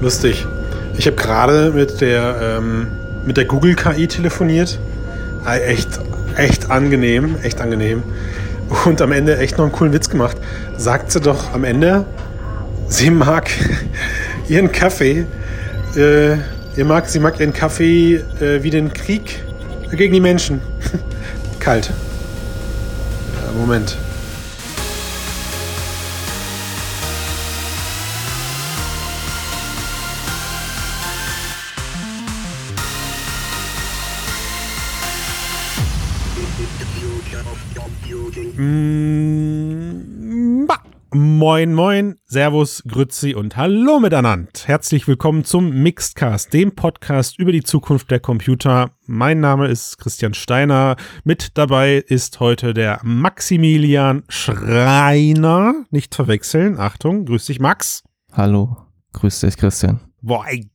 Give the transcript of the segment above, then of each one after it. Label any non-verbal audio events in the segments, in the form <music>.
lustig. Ich habe gerade mit der ähm, mit der Google KI telefoniert. Äh, echt, echt angenehm, echt angenehm. Und am Ende echt noch einen coolen Witz gemacht. Sagt sie doch am Ende, sie mag <laughs> ihren Kaffee, äh, ihr mag, sie mag ihren Kaffee äh, wie den Krieg gegen die Menschen. <laughs> Kalt. Ja, Moment. Moin, moin, Servus, Grützi und Hallo miteinander. Herzlich willkommen zum Mixedcast, dem Podcast über die Zukunft der Computer. Mein Name ist Christian Steiner. Mit dabei ist heute der Maximilian Schreiner. Nicht verwechseln. Achtung, grüß dich, Max. Hallo, grüß dich, Christian. Boah, ey,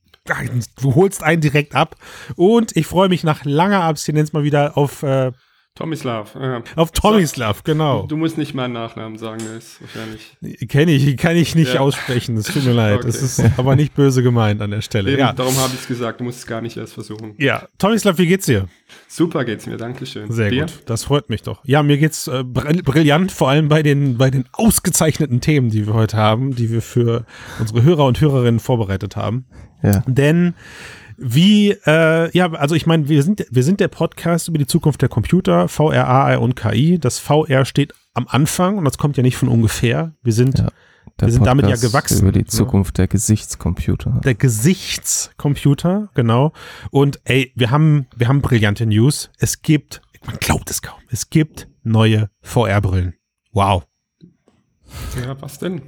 du holst einen direkt ab. Und ich freue mich nach langer Abstinenz mal wieder auf äh, Tomislav. Äh, Auf Tomislav, genau. Du musst nicht meinen Nachnamen sagen, das ist wahrscheinlich. Kenne ich, kann ich nicht Ja. aussprechen. Es tut mir leid. Okay. Es ist aber nicht böse gemeint an der Stelle. Eben, ja. Darum habe ich es gesagt, du musst es gar nicht erst versuchen. ja, Tomislav, wie geht's dir? Super geht's mir, Dankeschön. Sehr Dir? gut. Das freut mich doch. Ja, mir geht's äh, brill- brillant, vor allem bei den, bei den ausgezeichneten Themen, die wir heute haben, die wir für unsere Hörer und Hörerinnen vorbereitet haben. Ja, Denn wie, äh, ja, also ich meine, wir sind, wir sind der Podcast über die Zukunft der Computer, VR, AI und KI. Das VR steht am Anfang und das kommt ja nicht von ungefähr. Wir sind Ja. der Wir sind damit ja gewachsen, Über die ne? Zukunft der Gesichtscomputer. der Gesichtscomputer, genau. Und ey, wir haben, wir haben brillante News. Es gibt, man glaubt es kaum, es gibt neue VR-Brillen. Wow. Ja, was denn?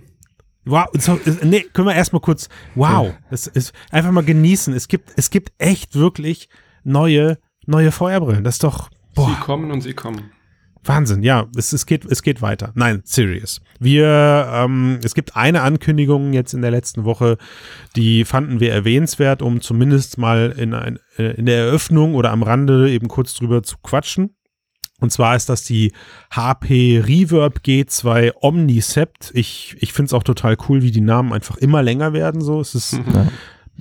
Wow, so, äh, nee, können wir erstmal kurz, wow, es ist einfach mal genießen. Es gibt, es gibt echt wirklich neue, neue VR-Brillen. Das ist doch, Sie boah, kommen und sie kommen. Wahnsinn, ja, es, es, geht, es geht weiter. Nein, serious. Wir, ähm, es gibt eine Ankündigung jetzt in der letzten Woche, die fanden wir erwähnenswert, um zumindest mal in, ein, äh, in der Eröffnung oder am Rande eben kurz drüber zu quatschen. Und zwar ist das die HP Reverb G2 Omnicept. Ich, ich finde es auch total cool, wie die Namen einfach immer länger werden. So, es ist, Ja.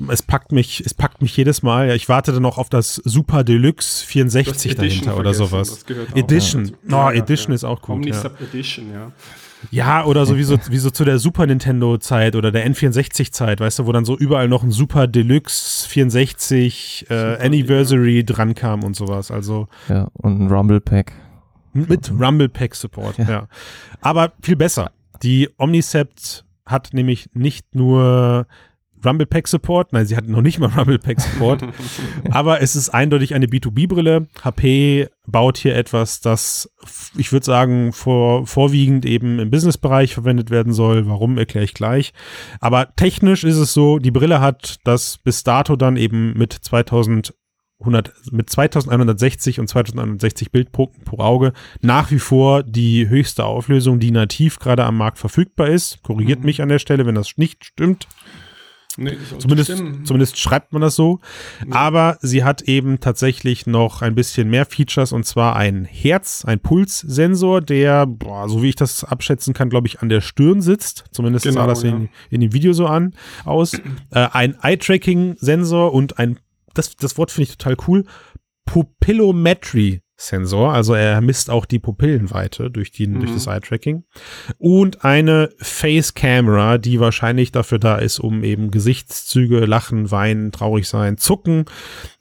es packt mich, es packt mich jedes Mal. Ja, ich warte dann noch auf das Super Deluxe 64 dahinter oder sowas. das gehört auch Edition. dazu. Oh, Ja, ja, Edition ja. ist auch gut. Ja. Omnicep Edition, ja. Ja, oder so wie, so wie so zu der Super Nintendo Zeit oder der N64 Zeit, weißt du, wo dann so überall noch ein Super Deluxe 64 äh, Anniversary dran kam und sowas. Also ja, und ein Rumble Pack. mit Rumble Pack Support, ja. Aber viel besser. Die Omnicept hat nämlich nicht nur Rumble Pack Support, nein, sie hat noch nicht mal <laughs> Rumble Pack Support, <laughs> aber es ist eindeutig eine B2B-Brille. HP baut hier etwas, das, ich würde sagen, vor, vorwiegend eben im Businessbereich verwendet werden soll. Warum, erkläre ich gleich. Aber technisch ist es so, die Brille hat das bis dato dann eben mit 2000 100, mit 2160 und 2160 Bildpunkten pro Auge nach wie vor die höchste Auflösung, die nativ gerade am Markt verfügbar ist. Korrigiert Mhm. mich an der Stelle, wenn das nicht stimmt. Nee, Zumindest, zumindest schreibt man das so. Aber sie hat eben tatsächlich noch ein bisschen mehr Features und zwar ein Herz, ein Pulssensor, der, boah, so wie ich das abschätzen kann, glaube ich, an der Stirn sitzt. Zumindest sah Genau, das ja. in, in dem Video so an aus. <clears throat> Äh, ein Eye-Tracking-Sensor und ein, das, das Wort finde ich total cool, Pupillometry. Sensor, also er misst auch die Pupillenweite durch, die, durch Mhm. das Eye-Tracking. Und eine Face-Camera, die wahrscheinlich dafür da ist, um eben Gesichtszüge, Lachen, Weinen, traurig sein, Zucken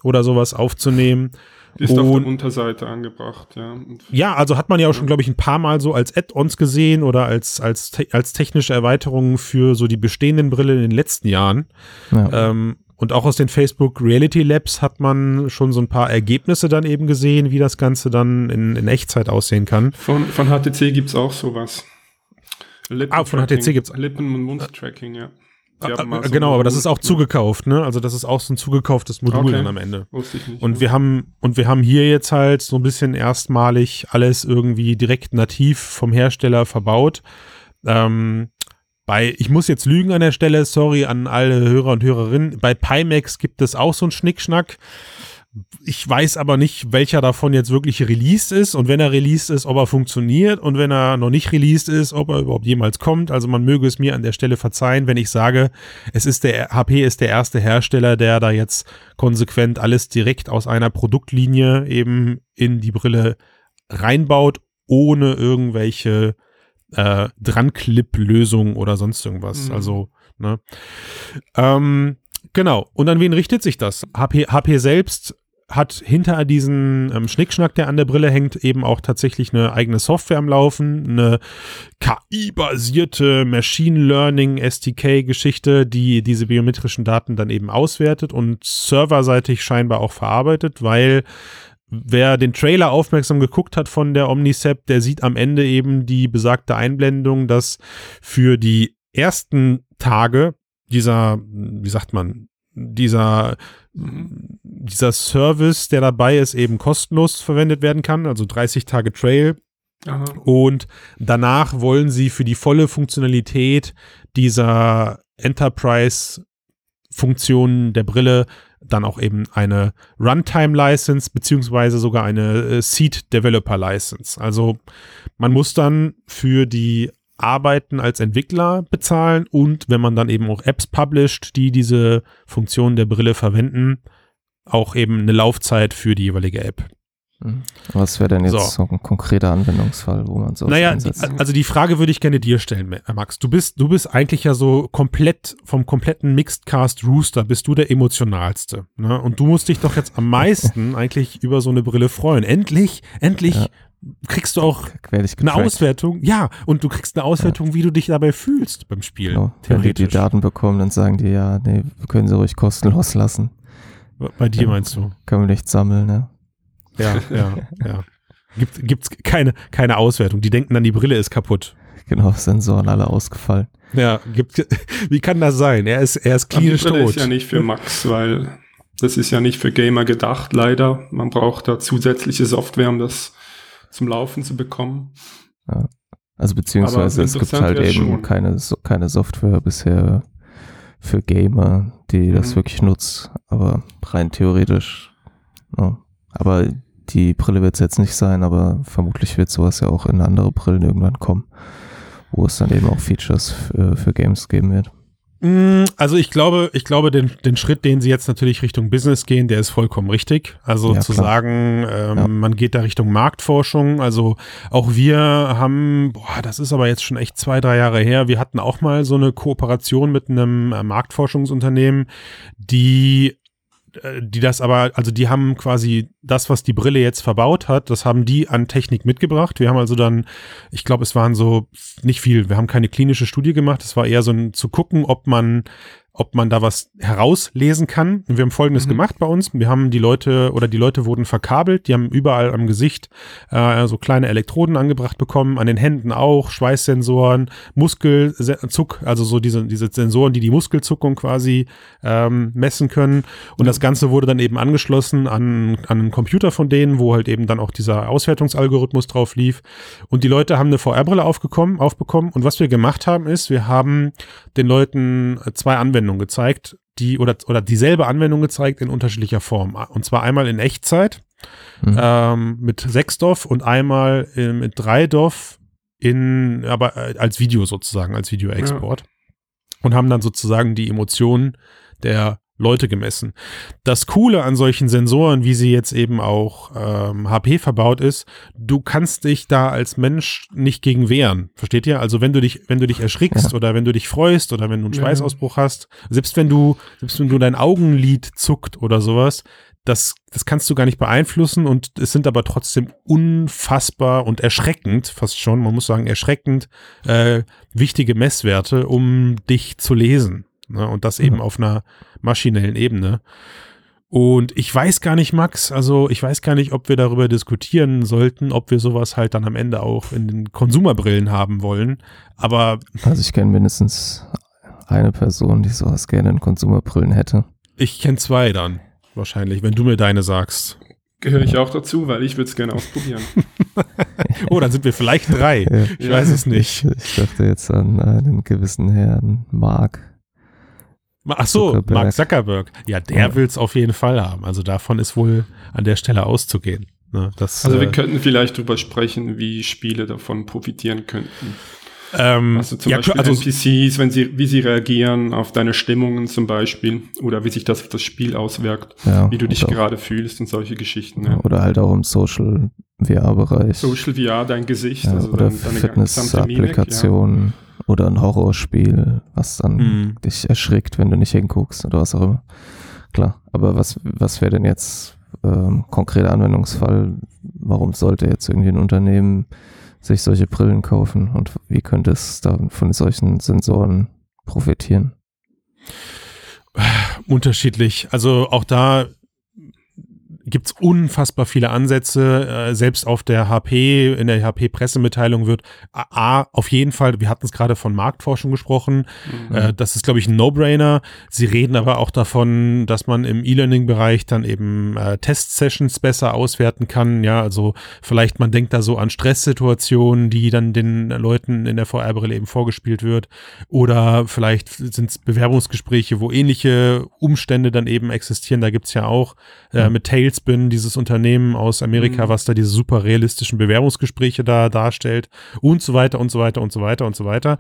oder sowas aufzunehmen. Ist auf und- der Unterseite angebracht, ja. Ja, also hat man ja auch schon, glaube ich, ein paar Mal so als Add-ons gesehen oder als, als, te als technische Erweiterung für so die bestehenden Brillen in den letzten Jahren. Ja. Ähm, und auch aus den Facebook Reality Labs hat man schon so ein paar Ergebnisse dann eben gesehen, wie das Ganze dann in, in Echtzeit aussehen kann. Von, von HTC gibt es auch sowas. Ah, von HTC gibt's- Lippen- und Mundtracking, ja. Äh, so genau, aber das ist auch zugekauft, ne? Also das ist auch so ein zugekauftes Modul Okay. dann am Ende. Wusste ich nicht. Und ja. wir haben, und wir haben hier jetzt halt so ein bisschen erstmalig alles irgendwie direkt nativ vom Hersteller verbaut. Ähm, bei, ich muss jetzt lügen an der Stelle, sorry an alle Hörer und Hörerinnen. Bei Pimax gibt es auch so einen Schnickschnack. Ich weiß aber nicht, welcher davon jetzt wirklich released ist und wenn er released ist, ob er funktioniert und wenn er noch nicht released ist, ob er überhaupt jemals kommt. Also man möge es mir an der Stelle verzeihen, wenn ich sage, es ist der HP ist der erste Hersteller, der da jetzt konsequent alles direkt aus einer Produktlinie eben in die Brille reinbaut, ohne irgendwelche äh, Dran-Clip-Lösungen oder sonst irgendwas. Mhm. Also, ne? Ähm, genau. Und an wen richtet sich das? HP, HP selbst hat hinter diesen ähm, Schnickschnack, der an der Brille hängt, eben auch tatsächlich eine eigene Software am Laufen, eine KI-basierte Machine Learning SDK-Geschichte, die diese biometrischen Daten dann eben auswertet und serverseitig scheinbar auch verarbeitet, weil wer den Trailer aufmerksam geguckt hat von der Omnicept, der sieht am Ende eben die besagte Einblendung, dass für die ersten Tage dieser, wie sagt man, dieser, dieser Service, der dabei ist, eben kostenlos verwendet werden kann, also 30 Tage Trail. Aha. Und danach wollen sie für die volle Funktionalität dieser Enterprise-Funktionen der Brille dann auch eben eine Runtime-License beziehungsweise sogar eine äh, Seed Developer License. Also man muss dann für die Arbeiten als Entwickler bezahlen und wenn man dann eben auch Apps publisht, die diese Funktion der Brille verwenden, auch eben eine Laufzeit für die jeweilige App. Mhm. Was wäre denn jetzt So. so. ein konkreter Anwendungsfall, wo man so Naja, einsetzt? also die Frage würde ich gerne dir stellen, Max. Du bist, du bist eigentlich ja so komplett vom kompletten Mixed Cast Rooster bist du der emotionalste. Ne? Und du musst dich doch jetzt am meisten <laughs> eigentlich über so eine Brille freuen. Endlich, endlich Ja. kriegst du auch eine. Auswertung. Ja, und du kriegst eine Auswertung, wie du dich dabei fühlst beim Spielen. Genau. Wenn die die. Daten bekommen, dann sagen die, ja, nee, wir können sie ruhig kostenlos lassen. Bei dir Ja. meinst du? Können wir nicht sammeln, ne? Ja, ja, ja. Gibt, gibt's keine, keine Auswertung. Die denken dann, die Brille ist kaputt. Genau, Sensoren alle ausgefallen. Ja, gibt, <laughs> wie kann das sein? Er ist, er ist klinisch Brille tot. ist ja nicht für Max, weil das ist ja nicht für Gamer gedacht, leider. Man braucht da zusätzliche Software, um das zum Laufen zu bekommen. Also beziehungsweise es gibt halt eben schon. keine, so, keine Software bisher für Gamer, die das Mhm. wirklich nutzt. Aber rein theoretisch. Ja. Aber die Brille wird es jetzt nicht sein, aber vermutlich wird sowas ja auch in andere Brillen irgendwann kommen, wo es dann eben auch Features für, für Games geben wird. Mm, Also ich glaube, ich glaube, den, den Schritt, den sie jetzt natürlich Richtung Business gehen, der ist vollkommen richtig. Also Ja, zu klar. sagen, ähm, Ja. man geht da Richtung Marktforschung. Also auch wir haben, boah, das ist aber jetzt schon echt zwei, drei Jahre her. Wir hatten auch mal so eine Kooperation mit einem äh, Marktforschungsunternehmen, die äh, die das aber, also die haben quasi das, was die Brille jetzt verbaut hat, das haben die an Technik mitgebracht. Wir haben also dann, ich glaube, es waren so nicht viel, wir haben keine klinische Studie gemacht, es war eher so ein zu gucken, ob man ob man da was herauslesen kann. Und wir haben Folgendes Mhm. gemacht bei uns. Wir haben die Leute oder die Leute wurden verkabelt. Die haben überall am Gesicht äh, so kleine Elektroden angebracht bekommen, an den Händen auch, Schweißsensoren, Muskelzuck, also so diese, diese Sensoren, die die Muskelzuckung quasi ähm, messen können. Und das Ganze wurde dann eben angeschlossen an, an einen Computer von denen, wo halt eben dann auch dieser Auswertungsalgorithmus drauf lief. Und die Leute haben eine VR-Brille aufgekommen, aufbekommen. Und was wir gemacht haben, ist, wir haben den Leuten zwei Anwendungen gezeigt, die oder, oder dieselbe Anwendung gezeigt in unterschiedlicher Form. Und zwar einmal in Echtzeit Mhm. ähm, mit 6 DOF und einmal äh, mit 3 DOF in, aber äh, als Video sozusagen, als Videoexport. Und haben dann sozusagen die Emotionen der Leute gemessen. Das Coole an solchen Sensoren, wie sie jetzt eben auch ähm, HP verbaut ist, du kannst dich da als Mensch nicht gegen wehren. Versteht ihr? Also wenn du dich, wenn du dich erschrickst Ja. oder wenn du dich freust oder wenn du einen Ja. Schweißausbruch hast, selbst wenn du, selbst wenn du dein Augenlid zuckt oder sowas, das, das kannst du gar nicht beeinflussen und es sind aber trotzdem unfassbar und erschreckend, fast schon, man muss sagen, erschreckend äh, wichtige Messwerte, um dich zu lesen. Ne? Und das eben Mhm. auf einer maschinellen Ebene. Und ich weiß gar nicht, Max, also ich weiß gar nicht, ob wir darüber diskutieren sollten, ob wir sowas halt dann am Ende auch in den Konsumerbrillen haben wollen. Aber Also ich kenne mindestens eine Person, die sowas gerne in Konsumerbrillen hätte. ich kenne zwei dann wahrscheinlich, wenn du mir deine sagst. Gehöre ich auch dazu, weil ich würde es gerne ausprobieren. <laughs> Oh, dann sind wir vielleicht drei. Ja. Ich weiß es nicht. Ich, ich dachte jetzt an einen gewissen Herrn Mark, Ach so, Zuckerberg. Mark Zuckerberg. Ja, der ja. will es auf jeden Fall haben. Also davon ist wohl an der Stelle auszugehen. Ne, das, also wir äh, könnten vielleicht drüber sprechen, wie Spiele davon profitieren könnten. Ähm, also zum ja, Beispiel also, NPCs, wenn sie, wie sie reagieren auf deine Stimmungen zum Beispiel oder wie sich das auf das Spiel auswirkt, ja, wie du dich gerade fühlst und solche Geschichten. Ja. Oder halt auch im Social VR-Bereich. Social VR, dein Gesicht. Ja, also oder Fitness-Applikationen oder ein Horrorspiel, was dann mhm. dich erschrickt, wenn du nicht hinguckst oder was auch immer. Klar, aber was, was wäre denn jetzt ähm, konkreter Anwendungsfall? Warum sollte jetzt irgendwie ein Unternehmen sich solche Brillen kaufen und wie könnte es da von solchen Sensoren profitieren? Unterschiedlich. Also auch da gibt es unfassbar viele Ansätze. Äh, selbst auf der HP, in der HP-Pressemitteilung wird A, auf jeden Fall, wir hatten es gerade von Marktforschung gesprochen, mhm. äh, das ist, glaube ich, ein No-Brainer. Sie reden aber auch davon, dass man im E-Learning-Bereich dann eben äh, Test-Sessions besser auswerten kann. Ja, also vielleicht man denkt da so an Stresssituationen, die dann den Leuten in der VR-Brille eben vorgespielt wird. Oder vielleicht sind es Bewerbungsgespräche, wo ähnliche Umstände dann eben existieren. Da gibt es ja auch äh, mit Tails Tailspin, dieses Unternehmen aus Amerika, mhm. was da diese super realistischen Bewerbungsgespräche da darstellt und so weiter und so weiter und so weiter und so weiter.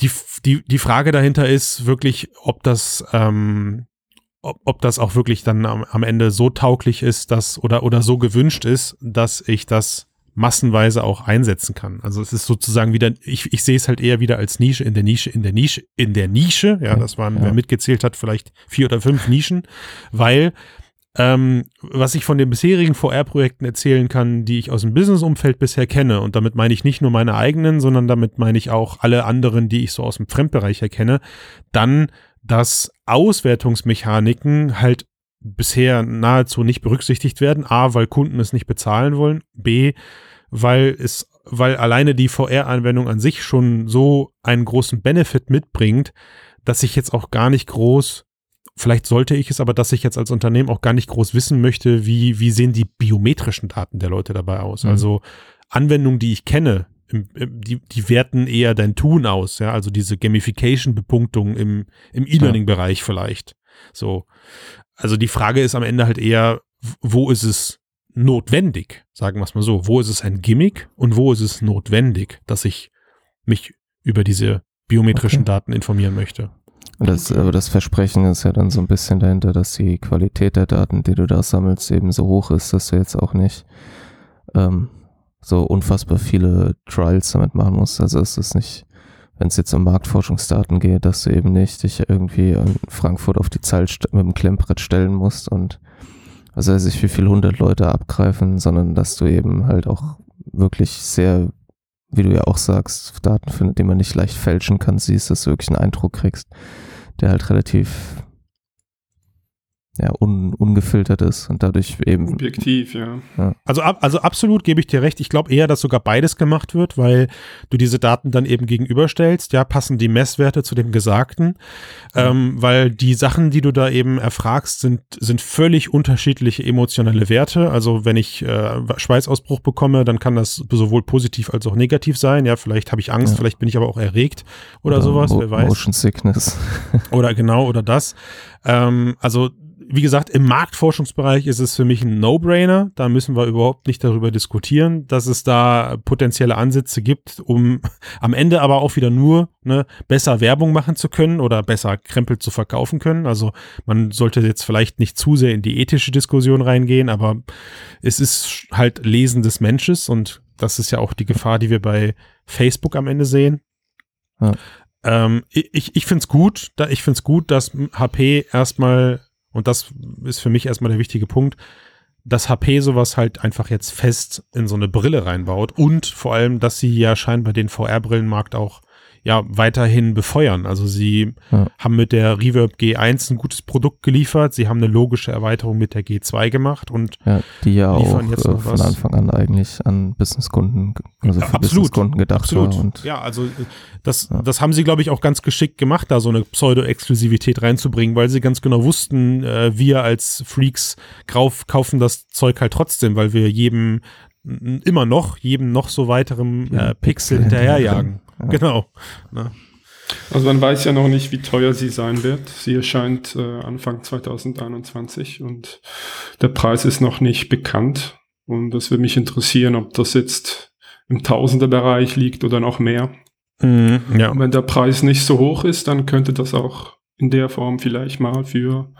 Die, die, die Frage dahinter ist wirklich, ob das, ähm, ob, ob das auch wirklich dann am, am Ende so tauglich ist, dass oder, oder so gewünscht ist, dass ich das massenweise auch einsetzen kann. Also es ist sozusagen wieder, ich, ich sehe es halt eher wieder als Nische in der Nische, in der Nische, in der Nische. Ja, das waren, ja. wer mitgezählt hat, vielleicht vier oder fünf Nischen, weil ähm, was ich von den bisherigen VR-Projekten erzählen kann, die ich aus dem Business-Umfeld bisher kenne, und damit meine ich nicht nur meine eigenen, sondern damit meine ich auch alle anderen, die ich so aus dem Fremdbereich erkenne, dann, dass Auswertungsmechaniken halt bisher nahezu nicht berücksichtigt werden. A, weil Kunden es nicht bezahlen wollen. B, weil es, weil alleine die VR-Anwendung an sich schon so einen großen Benefit mitbringt, dass ich jetzt auch gar nicht groß Vielleicht sollte ich es aber, dass ich jetzt als Unternehmen auch gar nicht groß wissen möchte, wie, wie sehen die biometrischen Daten der Leute dabei aus. Mhm. Also Anwendungen, die ich kenne, die, die werten eher dein Tun aus, ja, also diese Gamification-Bepunktung im, im E-Learning-Bereich vielleicht. So. Also die Frage ist am Ende halt eher, wo ist es notwendig, sagen wir es mal so, wo ist es ein Gimmick und wo ist es notwendig, dass ich mich über diese biometrischen okay. Daten informieren möchte. Das, aber das Versprechen ist ja dann so ein bisschen dahinter, dass die Qualität der Daten, die du da sammelst, eben so hoch ist, dass du jetzt auch nicht ähm, so unfassbar viele Trials damit machen musst. Also es ist nicht, wenn es jetzt um Marktforschungsdaten geht, dass du eben nicht dich irgendwie in Frankfurt auf die Zahl mit dem Klemmbrett stellen musst und also weiß ich, wie viele hundert Leute abgreifen, sondern dass du eben halt auch wirklich sehr, wie du ja auch sagst, Daten findet, die man nicht leicht fälschen kann, siehst, dass du wirklich einen Eindruck kriegst der halt relativ ja, un, ungefiltert ist und dadurch eben. Objektiv, ja. ja. Also, also absolut gebe ich dir recht. Ich glaube eher, dass sogar beides gemacht wird, weil du diese Daten dann eben gegenüberstellst. Ja, passen die Messwerte zu dem Gesagten. Ja. Ähm, weil die Sachen, die du da eben erfragst, sind, sind völlig unterschiedliche emotionale Werte. Also, wenn ich äh, Schweißausbruch bekomme, dann kann das sowohl positiv als auch negativ sein. Ja, vielleicht habe ich Angst, ja. vielleicht bin ich aber auch erregt oder, oder sowas, Mo wer weiß. Motion Sickness. oder genau, oder das. Ähm, also, wie gesagt, im Marktforschungsbereich ist es für mich ein No-Brainer. Da müssen wir überhaupt nicht darüber diskutieren, dass es da potenzielle Ansätze gibt, um <laughs> am Ende aber auch wieder nur ne, besser Werbung machen zu können oder besser Krempel zu verkaufen können. Also man sollte jetzt vielleicht nicht zu sehr in die ethische Diskussion reingehen, aber es ist halt Lesen des Menschen und das ist ja auch die Gefahr, die wir bei Facebook am Ende sehen. Ja. Ähm, ich ich finde es gut, da, ich finde es gut, dass HP erstmal und das ist für mich erstmal der wichtige Punkt, dass HP sowas halt einfach jetzt fest in so eine Brille reinbaut und vor allem, dass sie ja scheinbar den VR-Brillenmarkt auch ja weiterhin befeuern. Also sie ja. haben mit der Reverb G1 ein gutes Produkt geliefert, sie haben eine logische Erweiterung mit der G2 gemacht und ja, die ja auch jetzt äh, von Anfang an eigentlich an Businesskunden, also für Businesskunden gedacht absolut. war. Und ja, also das, ja. das haben sie, glaube ich, auch ganz geschickt gemacht, da so eine Pseudo-Exklusivität reinzubringen, weil sie ganz genau wussten, äh, wir als Freaks kauf, kaufen das Zeug halt trotzdem, weil wir jedem immer noch, jedem noch so weiterem äh, Pixel hinterherjagen. Ja. Genau. Ne? Also man weiß ja noch nicht, wie teuer sie sein wird. Sie erscheint äh, Anfang 2021 und der Preis ist noch nicht bekannt. Und das würde mich interessieren, ob das jetzt im Tausenderbereich liegt oder noch mehr. Mhm, ja. Und wenn der Preis nicht so hoch ist, dann könnte das auch in der Form vielleicht mal für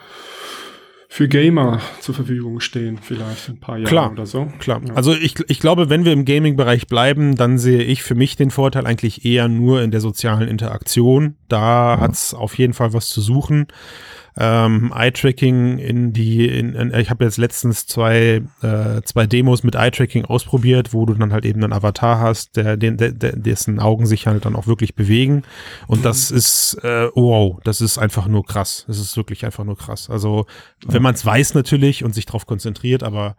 für Gamer zur Verfügung stehen, vielleicht ein paar Jahre klar, oder so. Klar. Ja. Also ich, ich glaube, wenn wir im Gaming-Bereich bleiben, dann sehe ich für mich den Vorteil eigentlich eher nur in der sozialen Interaktion. Da ja. hat es auf jeden Fall was zu suchen ähm, Eye-Tracking in die, in, in, ich habe jetzt letztens zwei, äh, zwei Demos mit Eye-Tracking ausprobiert, wo du dann halt eben einen Avatar hast, der, der, der, dessen Augen sich halt dann auch wirklich bewegen. Und das mhm. ist, äh, wow, das ist einfach nur krass. Das ist wirklich einfach nur krass. Also, wenn man es weiß natürlich und sich darauf konzentriert, aber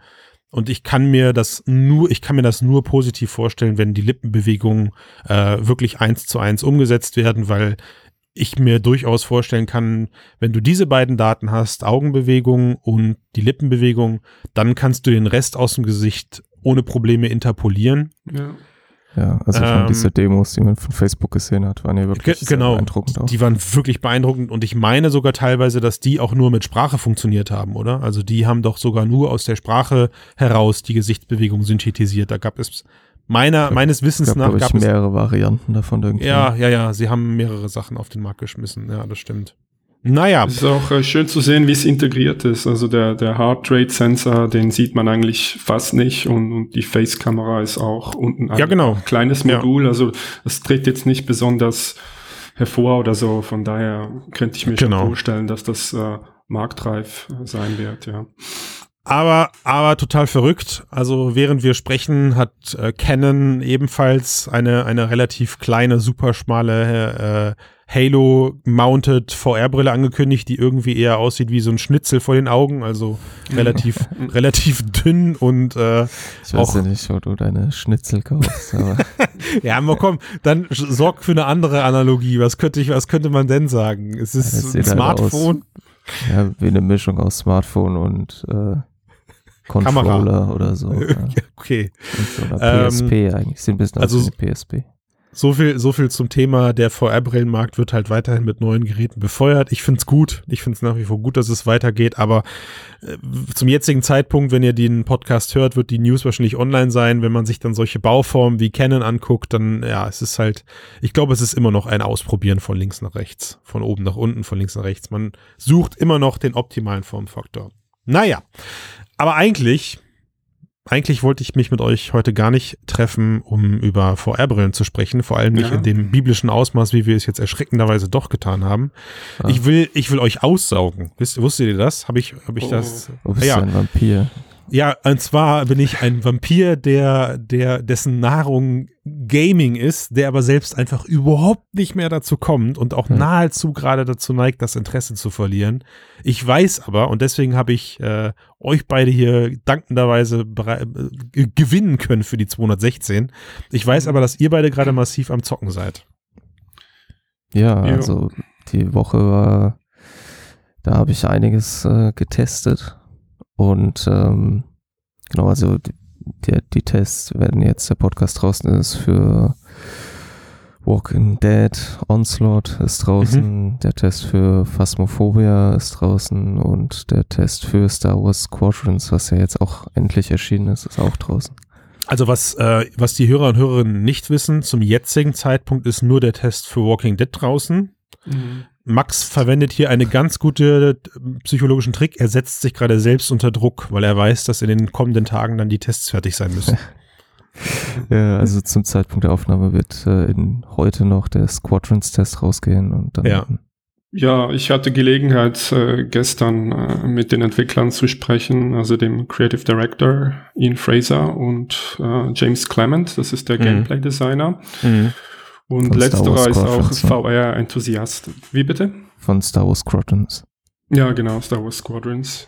und ich kann mir das nur, ich kann mir das nur positiv vorstellen, wenn die Lippenbewegungen äh, wirklich eins zu eins umgesetzt werden, weil ich mir durchaus vorstellen kann, wenn du diese beiden Daten hast, Augenbewegung und die Lippenbewegung, dann kannst du den Rest aus dem Gesicht ohne Probleme interpolieren. Ja. Ja, also ähm, diese Demos, die man von Facebook gesehen hat, waren ja wirklich genau, beeindruckend. Auch. Die waren wirklich beeindruckend und ich meine sogar teilweise, dass die auch nur mit Sprache funktioniert haben, oder? Also die haben doch sogar nur aus der Sprache heraus die Gesichtsbewegung synthetisiert. Da gab es Meiner, meines Wissens gab, nach gab es mehrere Varianten davon irgendwie. Ja, ja, ja. Sie haben mehrere Sachen auf den Markt geschmissen. Ja, das stimmt. Naja. Es ist auch äh, schön zu sehen, wie es integriert ist. Also der, der Heart Rate Sensor, den sieht man eigentlich fast nicht und, und die Face Kamera ist auch unten ein ja, genau. kleines Modul. Ja. Also es tritt jetzt nicht besonders hervor oder so. Von daher könnte ich mir genau. schon vorstellen, dass das äh, marktreif sein wird, ja. Aber, aber total verrückt. Also während wir sprechen, hat äh, Canon ebenfalls eine, eine relativ kleine, super schmale äh, Halo-mounted VR-Brille angekündigt, die irgendwie eher aussieht wie so ein Schnitzel vor den Augen, also <laughs> relativ, relativ dünn und äh, Ich weiß ja nicht, wo du deine Schnitzel kaufst, aber. <laughs> ja, aber komm, dann sorg für eine andere Analogie. Was könnte ich, was könnte man denn sagen? Es ist ja, ein Smartphone. Aus, ja, wie eine Mischung aus Smartphone und äh, Controller Kamera. oder so. <laughs> Ja. okay. So einer PSP ähm, eigentlich. Sind bisschen also, aus PSP. So viel, so viel zum Thema, der VR-Brillenmarkt wird halt weiterhin mit neuen Geräten befeuert. Ich finde es gut. Ich finde es nach wie vor gut, dass es weitergeht. Aber äh, zum jetzigen Zeitpunkt, wenn ihr den Podcast hört, wird die News wahrscheinlich online sein. Wenn man sich dann solche Bauformen wie Canon anguckt, dann, ja, es ist halt, ich glaube, es ist immer noch ein Ausprobieren von links nach rechts. Von oben nach unten, von links nach rechts. Man sucht immer noch den optimalen Formfaktor. Naja, aber eigentlich, eigentlich wollte ich mich mit euch heute gar nicht treffen, um über VR-Brillen zu sprechen, vor allem nicht ja. in dem biblischen Ausmaß, wie wir es jetzt erschreckenderweise doch getan haben. Ja. Ich will, ich will euch aussaugen. Wisst, wusstet ihr das? Habe ich, habe ich oh. das? Du bist ja. ein Vampir. Ja, und zwar bin ich ein Vampir, der, der, dessen Nahrung Gaming ist, der aber selbst einfach überhaupt nicht mehr dazu kommt und auch hm. nahezu gerade dazu neigt, das Interesse zu verlieren. Ich weiß aber, und deswegen habe ich äh, euch beide hier dankenderweise äh, gewinnen können für die 216. Ich weiß aber, dass ihr beide gerade massiv am Zocken seid. Ja, also die Woche war, da habe ich einiges äh, getestet und ähm, genau, also die, die, Tests werden jetzt, der Podcast draußen ist für Walking Dead, Onslaught ist draußen, mhm. der Test für Phasmophobia ist draußen und der Test für Star Wars Squadrons, was ja jetzt auch endlich erschienen ist, ist auch draußen. Also was, äh, was die Hörer und Hörerinnen nicht wissen, zum jetzigen Zeitpunkt ist nur der Test für Walking Dead draußen. Mhm. Max verwendet hier einen ganz guten psychologischen Trick. Er setzt sich gerade selbst unter Druck, weil er weiß, dass in den kommenden Tagen dann die Tests fertig sein müssen. <laughs> ja, also zum Zeitpunkt der Aufnahme wird äh, in, heute noch der Squadrons-Test rausgehen und dann. Ja. Ja, ich hatte Gelegenheit, äh, gestern äh, mit den Entwicklern zu sprechen, also dem Creative Director Ian Fraser und äh, James Clement, das ist der mhm. Gameplay-Designer. Mhm. Und Von letzterer ist auch VR-Enthusiast. Wie bitte? Von Star Wars Squadrons. Ja, genau, Star Wars Squadrons.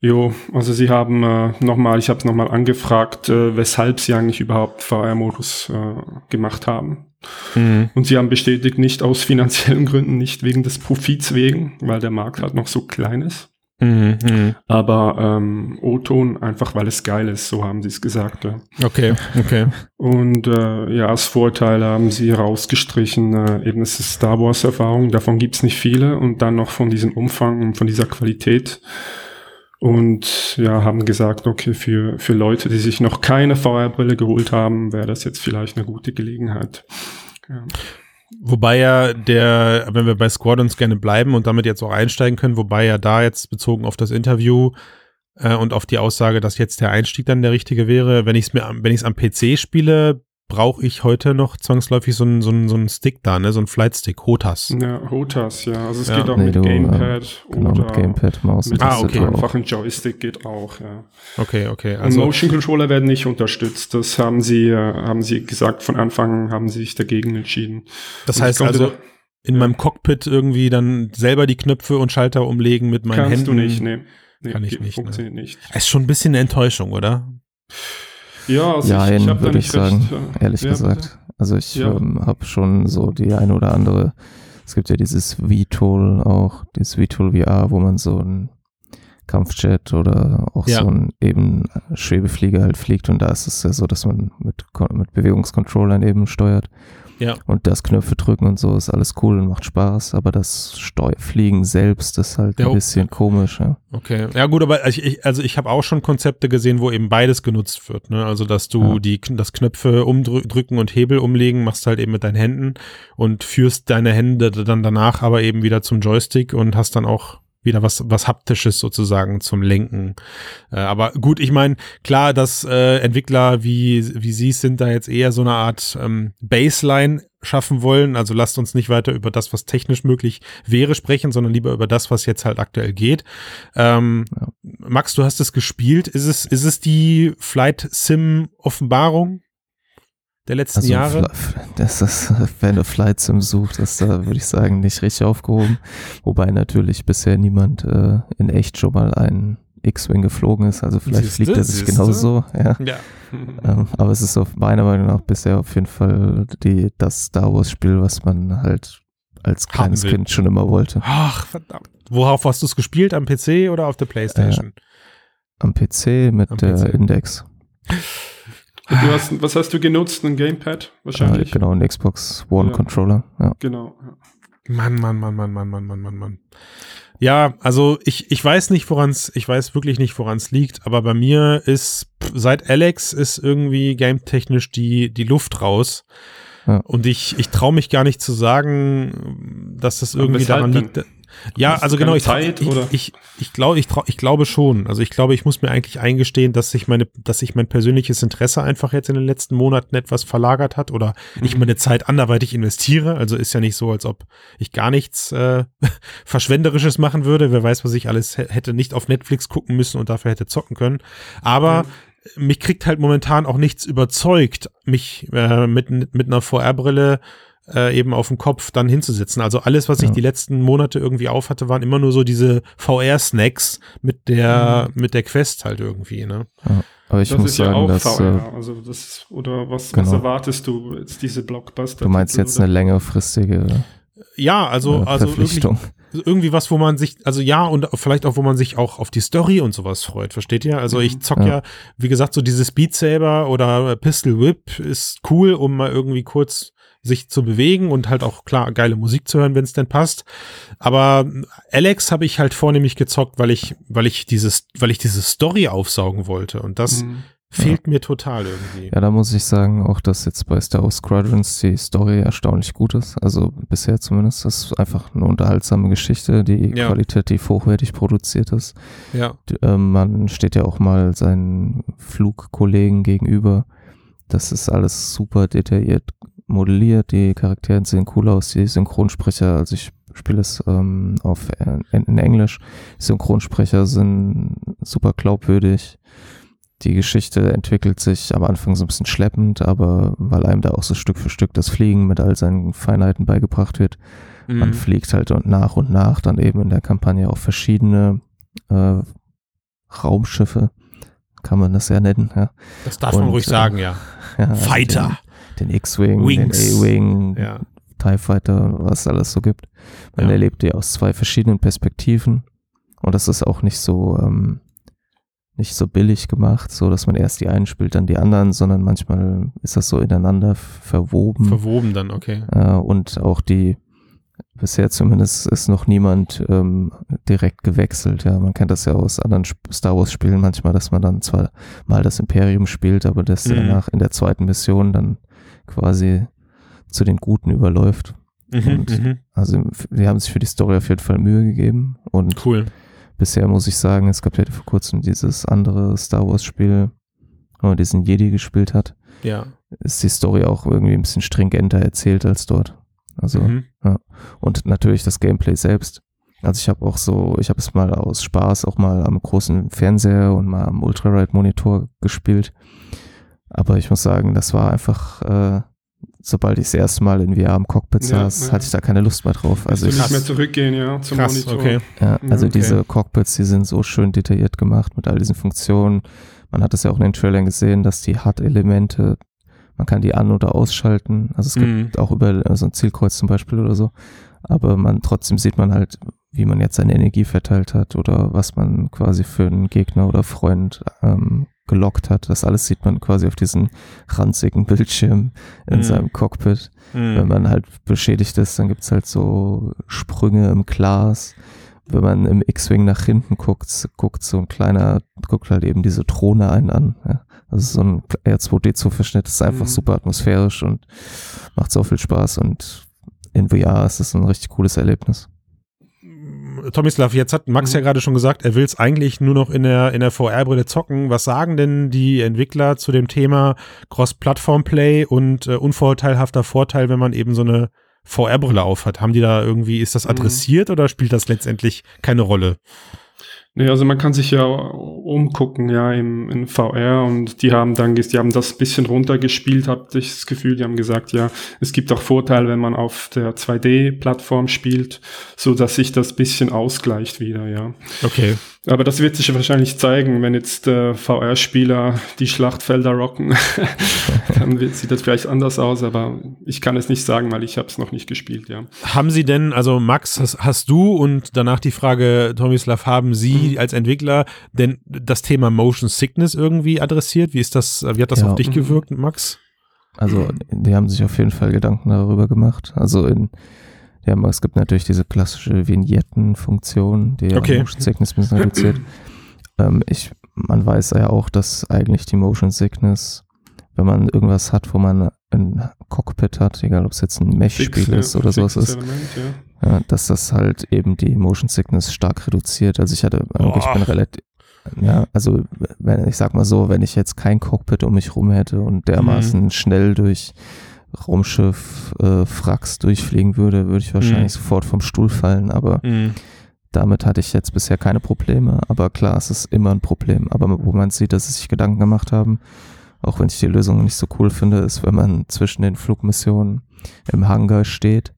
Jo, also sie haben äh, nochmal, ich habe es nochmal angefragt, äh, weshalb sie eigentlich überhaupt VR-Modus äh, gemacht haben. Mhm. Und sie haben bestätigt, nicht aus finanziellen Gründen, nicht wegen des Profits wegen, weil der Markt halt noch so klein ist. Mhm, mhm, Aber ähm, O-Ton einfach, weil es geil ist, so haben sie es gesagt. Ja. Okay, okay. Und äh, ja, als Vorteil haben sie rausgestrichen, äh, eben es ist Star Wars-Erfahrung, davon gibt's nicht viele und dann noch von diesem Umfang und von dieser Qualität. Und ja, haben gesagt, okay, für, für Leute, die sich noch keine VR-Brille geholt haben, wäre das jetzt vielleicht eine gute Gelegenheit. Ja. Wobei ja der, wenn wir bei Squadrons gerne bleiben und damit jetzt auch einsteigen können, wobei ja da jetzt bezogen auf das Interview äh, und auf die Aussage, dass jetzt der Einstieg dann der richtige wäre, wenn ich es mir, wenn ich es am PC spiele, brauche ich heute noch zwangsläufig so einen so so einen Stick da, ne? so einen Flight-Stick, HOTAS. Ja, HOTAS, ja. Also es ja. geht auch nee, mit du, Gamepad äh, genau, oder mit Gamepad, Maus mit ah, okay. einfachen Joystick geht auch, ja. Okay, okay. Also und Motion Controller werden nicht unterstützt. Das haben sie, äh, haben sie gesagt, von Anfang haben sie sich dagegen entschieden. Das und heißt also, in ja. meinem Cockpit irgendwie dann selber die Knöpfe und Schalter umlegen mit meinen Kannst Händen. Kannst du nicht, nee. nee Kann ich nicht. Ne? Funktioniert ne? nicht. Ist schon ein bisschen eine Enttäuschung, oder? Ja, also ja, ich, ich würde ich sagen, recht, ehrlich ja, gesagt. Also ich ja. ähm, habe schon so die eine oder andere, es gibt ja dieses V-Tool auch, dieses V-Tool VR, wo man so ein Kampfjet oder auch ja. so ein eben Schwebeflieger halt fliegt und da ist es ja so, dass man mit, mit Bewegungscontrollern eben steuert. Ja. Und das Knöpfe drücken und so ist alles cool und macht Spaß, aber das Steuerfliegen selbst ist halt ja, ein bisschen komisch. Ja. Okay, ja gut, aber ich, also ich habe auch schon Konzepte gesehen, wo eben beides genutzt wird. Ne? Also dass du ja. die das Knöpfe umdrücken und Hebel umlegen machst halt eben mit deinen Händen und führst deine Hände dann danach aber eben wieder zum Joystick und hast dann auch wieder was, was Haptisches sozusagen zum Lenken. Äh, aber gut, ich meine, klar, dass äh, Entwickler wie, wie Sie sind da jetzt eher so eine Art ähm, Baseline schaffen wollen. Also lasst uns nicht weiter über das, was technisch möglich wäre, sprechen, sondern lieber über das, was jetzt halt aktuell geht. Ähm, ja. Max, du hast es gespielt. Ist es, ist es die Flight Sim Offenbarung? Der letzten also, Jahre. Das ist, wenn du Flight Sim sucht, ist da, würde ich sagen, nicht richtig aufgehoben. Wobei natürlich bisher niemand äh, in echt schon mal einen X-Wing geflogen ist. Also vielleicht siehste, fliegt er sich genauso. Ja. ja. <laughs> ähm, aber es ist auf meiner Meinung nach bisher auf jeden Fall die, das Star Wars-Spiel, was man halt als kleines Kind schon immer wollte. Ach, verdammt. Worauf hast du es gespielt? Am PC oder auf der Playstation? Äh, am PC mit Am der PC. Index. <laughs> Hast, was hast du genutzt? Ein Gamepad wahrscheinlich? Äh, genau, ein Xbox One ja. Controller. Ja. Genau. Ja. Mann, Mann, Mann, Mann, Mann, Mann, Mann, Mann, Mann. Ja, also ich, ich weiß nicht, woran es, ich weiß wirklich nicht, woran es liegt, aber bei mir ist, seit Alex ist irgendwie gametechnisch die, die Luft raus. Ja. Und ich, ich traue mich gar nicht zu sagen, dass das irgendwie daran liegt. Ja, also genau, ich, Zeit, ich, ich, ich, glaube, ich, trau, ich glaube schon. Also ich glaube, ich muss mir eigentlich eingestehen, dass sich meine, dass sich mein persönliches Interesse einfach jetzt in den letzten Monaten etwas verlagert hat oder mhm. ich meine Zeit anderweitig investiere. Also ist ja nicht so, als ob ich gar nichts äh, <laughs> Verschwenderisches machen würde. Wer weiß, was ich alles hätte nicht auf Netflix gucken müssen und dafür hätte zocken können. Aber mhm. mich kriegt halt momentan auch nichts überzeugt, mich äh, mit, mit einer VR-Brille äh, eben auf dem Kopf dann hinzusetzen. Also alles, was ich die letzten Monate irgendwie aufhatte, waren immer nur so diese VR-Snacks mit der, mhm. mit der Quest halt irgendwie, ne? Ja. Aber ich das muss ist sagen, ja auch dass, VR. Äh, also das, oder was, genau. was erwartest du jetzt diese Blockbuster? Du meinst jetzt oder? eine längerfristige ja, also, äh, also irgendwie, irgendwie was, wo man sich, also ja, und vielleicht auch, wo man sich auch auf die Story und sowas freut, versteht ihr? Also ich mhm. zock ja, ja wie gesagt, so dieses Beat Saber oder Pistol Whip ist cool, um mal irgendwie kurz sich zu bewegen und halt auch klar geile Musik zu hören, wenn es denn passt. Aber Alex habe ich halt vornehmlich gezockt, weil ich, weil ich dieses, weil ich diese Story aufsaugen wollte und das mhm. fehlt ja. mir total irgendwie. Ja, da muss ich sagen, auch dass jetzt bei Star Wars Squadrons die Story erstaunlich gut ist. Also bisher zumindest. Das ist einfach eine unterhaltsame Geschichte, die ja. qualitativ hochwertig produziert ist. Ja. äh, man steht ja auch mal seinen Flugkollegen gegenüber. Das ist alles super detailliert modelliert, die Charaktere sehen cool aus, die Synchronsprecher, also ich spiele es ähm, auf äh, in, in Englisch, die Synchronsprecher sind super glaubwürdig. Die Geschichte entwickelt sich am Anfang so ein bisschen schleppend, aber weil einem da auch so Stück für Stück das Fliegen mit all seinen Feinheiten beigebracht wird. Mhm. Man fliegt halt und nach und nach dann eben in der Kampagne auf verschiedene äh, Raumschiffe, kann man das ja nennen. Ja. Das darf und, man ruhig sagen, ja. <laughs> ja also Fighter den X-Wing, den A-Wing, ja. TIE Fighter, was es alles so gibt. Man ja. erlebt die aus zwei verschiedenen Perspektiven Und das ist auch nicht so, ähm, nicht so billig gemacht, so dass man erst die einen spielt, dann die anderen, sondern manchmal ist das so ineinander verwoben. Verwoben dann, okay. Äh, und auch die, bisher zumindest ist noch niemand ähm, direkt gewechselt. Ja, man kennt das ja aus anderen Star Wars Spielen manchmal, dass man dann zwar mal das Imperium spielt, aber das mhm. danach in der zweiten Mission dann quasi zu den Guten überläuft. Mhm, und mhm. also die haben sich für die Story auf jeden Fall Mühe gegeben und cool bisher muss ich sagen, es gab ja vor kurzem dieses andere Star Wars Spiel, wo man diesen Jedi gespielt hat. Ja. Ist die Story auch irgendwie ein bisschen stringenter erzählt als dort. Also, mhm. ja. Und natürlich das Gameplay selbst. Also ich habe auch so, ich habe es mal aus Spaß auch mal am großen Fernseher und mal am Ultraride-Monitor gespielt. Aber ich muss sagen, das war einfach äh, sobald ich das erste Mal in VR am Cockpit saß, ja. hatte ich da keine Lust mehr drauf. Also ich nicht mehr zurückgehen, ja, zum krass, Monitor. Okay. Ja, also okay. diese Cockpits, die sind so schön detailliert gemacht mit all diesen Funktionen. Man hat es ja auch in den Trailern gesehen, dass die HUD-Elemente, man kann die an- oder ausschalten. Also es mhm. gibt auch über so ein Zielkreuz zum Beispiel oder so. Aber man trotzdem sieht man halt, wie man jetzt seine Energie verteilt hat oder was man quasi für einen Gegner oder Freund ähm, gelockt hat. Das alles sieht man quasi auf diesem ranzigen Bildschirm in mm. seinem Cockpit. Mm. Wenn man halt beschädigt ist, dann gibt's halt so Sprünge im Glas. Wenn man im X-Wing nach hinten guckt, guckt so ein kleiner, guckt halt eben diese Drohne einen an. Ja. Also so ein R2D2-Verschnitt ist einfach mm. super atmosphärisch und macht so viel Spaß und in VR ist es ein richtig cooles Erlebnis. Tomislav, jetzt hat Max mhm. ja gerade schon gesagt, er will es eigentlich nur noch in der, in der VR-Brille zocken. Was sagen denn die Entwickler zu dem Thema Cross-Plattform-Play und äh, unvorteilhafter Vorteil, wenn man eben so eine VR-Brille aufhat? Haben die da irgendwie, ist das mhm. adressiert mhm. oder spielt das letztendlich keine Rolle? Nee, also man kann sich ja umgucken, ja, im, in VR und die haben dann, die haben das bisschen runtergespielt, habe ich das Gefühl, die haben gesagt, ja, es gibt auch Vorteile, wenn man auf der 2D-Plattform spielt, so dass sich das bisschen ausgleicht wieder, ja. Okay. Aber das wird sich wahrscheinlich zeigen, wenn jetzt äh, VR-Spieler die Schlachtfelder rocken, <laughs> dann wird, sieht das vielleicht anders aus, aber ich kann es nicht sagen, weil ich habe es noch nicht gespielt, ja. Haben Sie denn, also Max, hast, hast du und danach die Frage, Tomislav, haben Sie mhm. als Entwickler denn das Thema Motion Sickness irgendwie adressiert? Wie ist das, wie hat das ja. auf dich mhm. gewirkt, Max? Also, die haben sich auf jeden Fall Gedanken darüber gemacht. Also in ja, es gibt natürlich diese klassische Vignetten-Funktion, die okay. Motion Sickness ein bisschen reduziert. ähm, ich, man weiß ja auch, dass eigentlich die Motion Sickness, wenn man irgendwas hat, wo man ein Cockpit hat, egal ob es jetzt ein Mech-Spiel ist oder sowas ist, ja. Ja, dass das halt eben die Motion Sickness stark reduziert. Also ich hatte, oh. ich bin relativ, ja, also wenn ich sag mal so, wenn ich jetzt kein Cockpit um mich rum hätte und dermaßen mhm. schnell durch Raumschiff äh, Fracks durchfliegen würde, würde ich wahrscheinlich mhm. sofort vom Stuhl fallen, aber mhm. damit hatte ich jetzt bisher keine Probleme. Aber klar, es ist immer ein Problem. Aber wo man sieht, dass sie sich Gedanken gemacht haben, auch wenn ich die Lösung nicht so cool finde, ist, wenn man zwischen den Flugmissionen im Hangar steht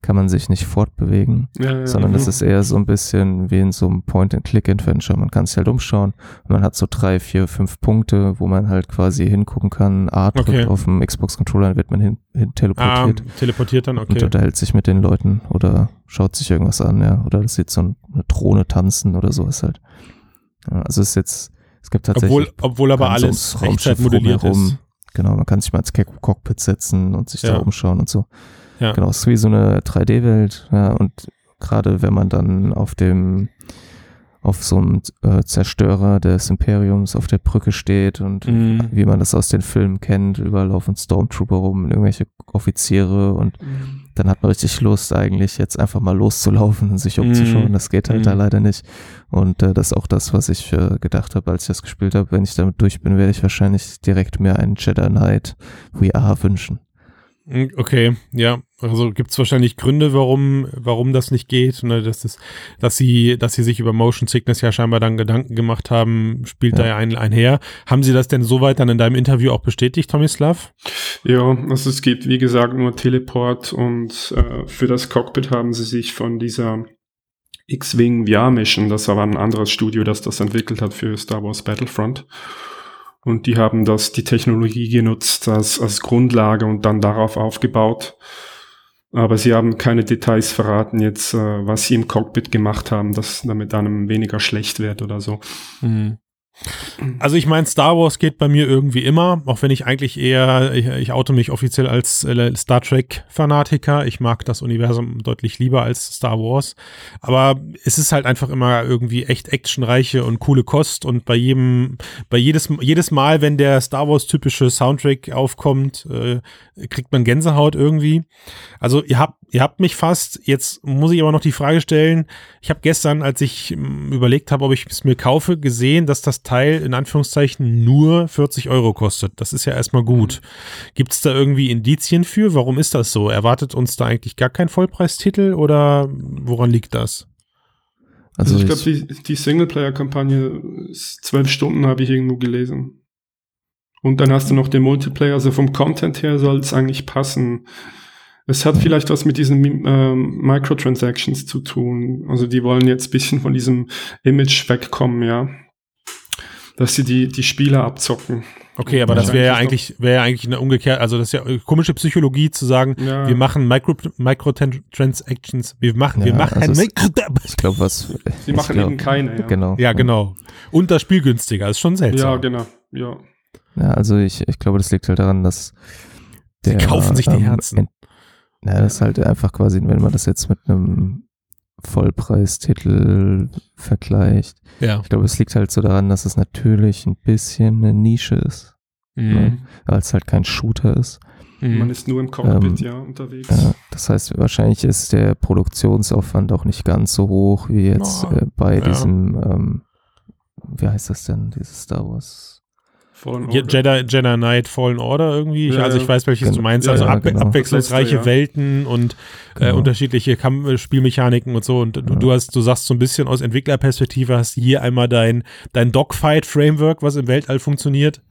kann man sich nicht fortbewegen, ja, ja, sondern es mhm. ist eher so ein bisschen wie in so einem Point-and-Click-Adventure. Man kann sich halt umschauen. Man hat so drei, vier, fünf Punkte, wo man halt quasi hingucken kann. A drückt okay. auf dem Xbox-Controller, dann wird man hin, hin teleportiert. Ah, teleportiert dann, okay. Und unterhält sich mit den Leuten oder schaut sich irgendwas an, ja. Oder das sieht so eine Drohne tanzen oder sowas halt. Ja, also es ist jetzt, es gibt tatsächlich. Obwohl, obwohl aber alles Echtzeit modelliert ist. Genau, man kann sich mal ins Cockpit setzen und sich da umschauen und so. Ja. Genau, es ist wie so eine 3D-Welt. Ja, und gerade wenn man dann auf dem auf so einem äh, Zerstörer des Imperiums auf der Brücke steht und mhm. wie man das aus den Filmen kennt, überall laufen Stormtrooper rum, irgendwelche Offiziere und mhm. dann hat man richtig Lust eigentlich jetzt einfach mal loszulaufen und sich umzuschauen. Mhm. Das geht halt da mhm. leider nicht. Und äh, das ist auch das, was ich äh, gedacht habe, als ich das gespielt habe. Wenn ich damit durch bin, werde ich wahrscheinlich direkt mir einen Jedi Knight VR wünschen. Hm, okay, ja. Also gibt es wahrscheinlich Gründe, warum, warum das nicht geht. Ne? Das ist, dass sie, dass sie sich über Motion Sickness ja scheinbar dann Gedanken gemacht haben, spielt ja. da ja ein, einher. Haben sie das denn soweit dann in deinem Interview auch bestätigt, Tomislav? Ja, also es gibt, wie gesagt, nur Teleport und äh, für das Cockpit haben sie sich von dieser X-Wing VR Mission, das war ein anderes Studio, das das entwickelt hat für Star Wars Battlefront. Und die haben das, die Technologie genutzt als, als Grundlage und dann darauf aufgebaut. Aber sie haben keine Details verraten jetzt, äh, was sie im Cockpit gemacht haben, dass damit einem weniger schlecht wird oder so. Mhm. Also ich meine, Star Wars geht bei mir irgendwie immer, auch wenn ich eigentlich eher, ich, ich oute mich offiziell als äh, Star Trek-Fanatiker. Ich mag das Universum deutlich lieber als Star Wars. Aber es ist halt einfach immer irgendwie echt actionreiche und coole Kost. Und bei jedem, bei jedes, jedes Mal, wenn der Star Wars-typische Soundtrack aufkommt, äh, kriegt man Gänsehaut irgendwie. Also ihr habt, ihr habt mich fast. Jetzt muss ich aber noch die Frage stellen. Ich habe gestern, als ich ähm, überlegt habe, ob ich es mir kaufe, gesehen, dass das Teil in Anführungszeichen nur 40 Euro kostet. Das ist ja erstmal gut. Gibt es da irgendwie Indizien für? Warum ist das so? Erwartet uns da eigentlich gar kein Vollpreistitel oder woran liegt das? Also, also ich glaube, die, die Singleplayer-Kampagne, zwölf Stunden habe ich irgendwo gelesen. Und dann hast du noch den Multiplayer, also vom Content her soll es eigentlich passen. Es hat vielleicht was mit diesen ähm, Microtransactions zu tun. Also die wollen jetzt bisschen von diesem Image wegkommen, ja. Dass sie die, die Spieler abzocken. Okay, aber das wäre ja eigentlich, wäre ja eigentlich eine umgekehrt, also das ist ja komische Psychologie zu sagen, ja. wir machen Micro, Microtransactions, wir machen, ja, wir machen also Micro Ich glaube, was. Sie machen glaub, eben keine, ja. Genau. Ja, genau. Und das Spiel günstiger, ist schon seltsam. Ja, genau, ja. Ja, also ich, ich glaube, das liegt halt daran, dass der, Sie kaufen sich die ähm, Herzen. Ja, das ist halt einfach quasi, wenn man das jetzt mit einem Vollpreistitel vergleicht. Ja. Ich glaube, es liegt halt so daran, dass es natürlich ein bisschen eine Nische ist. Mhm. Ne? Weil es halt kein Shooter ist. Mhm. Man ist nur im Cockpit, ähm, ja, unterwegs. Ja, das heißt, wahrscheinlich ist der Produktionsaufwand auch nicht ganz so hoch wie jetzt oh, äh, bei ja. diesem, ähm, wie heißt das denn, dieses Star Wars Jedi, Jedi Knight Fallen Order irgendwie. Ja, also ich weiß, welches genau. du meinst. Also ja, ab, genau. abwechslungsreiche Letzte, Welten und äh, genau. äh, unterschiedliche Kamp äh, Spielmechaniken und so. Und du, du, hast, du sagst so ein bisschen aus Entwicklerperspektive, hast hier einmal dein, dein Dogfight-Framework, was im Weltall funktioniert.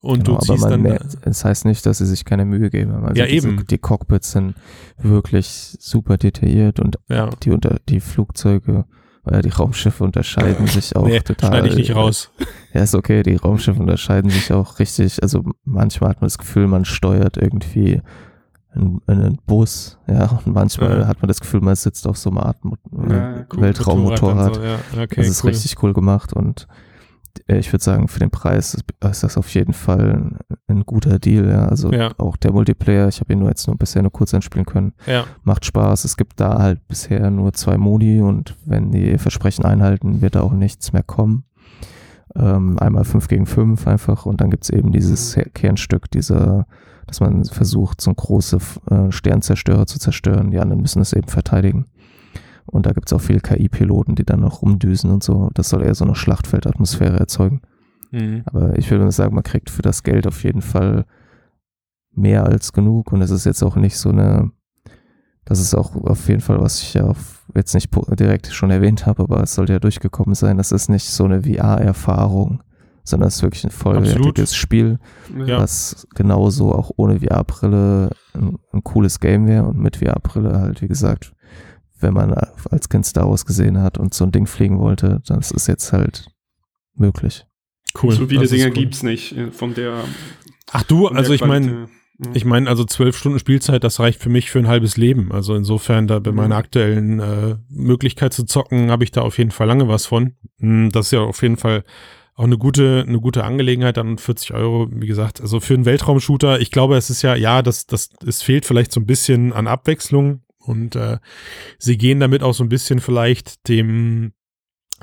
Und genau, du ziehst dann. Es das heißt nicht, dass sie sich keine Mühe geben. Also ja, diese, eben. Die Cockpits sind wirklich super detailliert und ja. die, unter, die Flugzeuge weil die Raumschiffe unterscheiden sich auch nee, total. Schneide ich nicht raus. Ja, ist okay, die Raumschiffe unterscheiden sich auch richtig. Also manchmal hat man das Gefühl, man steuert irgendwie einen, einen Bus, ja, und manchmal ja. hat man das Gefühl, man sitzt auf so einem Art ja, cool, Weltraummotorrad. So, ja. okay, das ist cool. richtig cool gemacht und äh, ich würde sagen, für den Preis ist, das auf jeden Fall ein, ein guter Deal. Ja. Also ja. auch der Multiplayer, ich habe ihn nur jetzt nur bisher nur kurz anspielen können, ja. macht Spaß. Es gibt da halt bisher nur zwei Modi und wenn die Versprechen einhalten, wird da auch nichts mehr kommen. Ähm, einmal 5 gegen 5 einfach und dann gibt es eben dieses mhm. Kernstück, dieser, dass man versucht, so große äh, Sternzerstörer zu zerstören. Die anderen müssen es eben verteidigen. Und da gibt es auch viele KI-Piloten, die dann noch rumdüsen und so. Das soll eher so eine Schlachtfeldatmosphäre erzeugen. Mhm. Aber ich würde sagen, man kriegt für das Geld auf jeden Fall mehr als genug. Und es ist jetzt auch nicht so eine, das ist auch auf jeden Fall, was ich ja jetzt nicht direkt schon erwähnt habe, aber es sollte ja durchgekommen sein. Das ist nicht so eine VR-Erfahrung, sondern es ist wirklich ein vollwertiges Absolut. Spiel, ja. was genauso auch ohne VR-Brille ein, ein, cooles Game wäre und mit VR-Brille halt, wie gesagt, wenn man als Kind Star Wars gesehen hat und so ein Ding fliegen wollte, dann ist es jetzt halt möglich. Cool. So viele Dinge cool. gibt's nicht äh, von der. Ach du, also ich meine, ich meine, also zwölf Stunden Spielzeit, das reicht für mich für ein halbes Leben. Also insofern, da bei mhm. meiner aktuellen äh, Möglichkeit zu zocken, habe ich da auf jeden Fall lange was von. Hm, das ist ja auf jeden Fall auch eine gute, eine gute Angelegenheit, dann 40 Euro, wie gesagt, also für einen Weltraumshooter, ich glaube, es ist ja, ja, das, das, es fehlt vielleicht so ein bisschen an Abwechslung, und äh, sie gehen damit auch so ein bisschen vielleicht dem,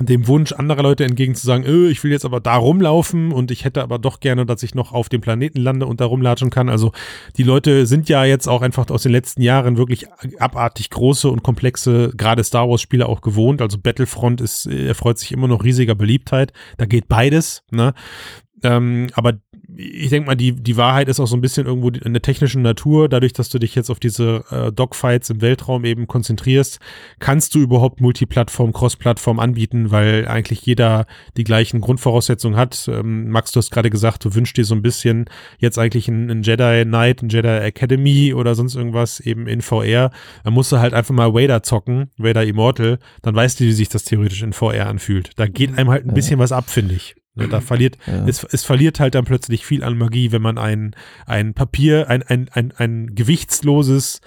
dem Wunsch anderer Leute entgegen zu sagen, öh, ich will jetzt aber da rumlaufen und ich hätte aber doch gerne, dass ich noch auf dem Planeten lande und da rumlatschen kann. Also die Leute sind ja jetzt auch einfach aus den letzten Jahren wirklich abartig große und komplexe, gerade Star Wars Spiele auch gewohnt. Also Battlefront ist, erfreut sich immer noch riesiger Beliebtheit. Da geht beides, ne? Ähm, aber ich denke mal, die, die Wahrheit ist auch so ein bisschen irgendwo in der technischen Natur. Dadurch, dass du dich jetzt auf diese äh, Dogfights im Weltraum eben konzentrierst, kannst du überhaupt Multiplattform, Cross-Plattform anbieten, weil eigentlich jeder die gleichen Grundvoraussetzungen hat. Ähm, Max, du hast gerade gesagt, du wünschst dir so ein bisschen jetzt eigentlich ein, ein Jedi Knight, ein Jedi Academy oder sonst irgendwas eben in VR. Dann musst du halt einfach mal Vader zocken, Vader Immortal, dann weißt du, wie sich das theoretisch in VR anfühlt. Da geht einem halt ein bisschen was ab, finde ich. Ne, da verliert, ja. es, es verliert halt dann plötzlich viel an Magie, wenn man ein, ein Papier, ein, ein, ein, ein gewichtsloses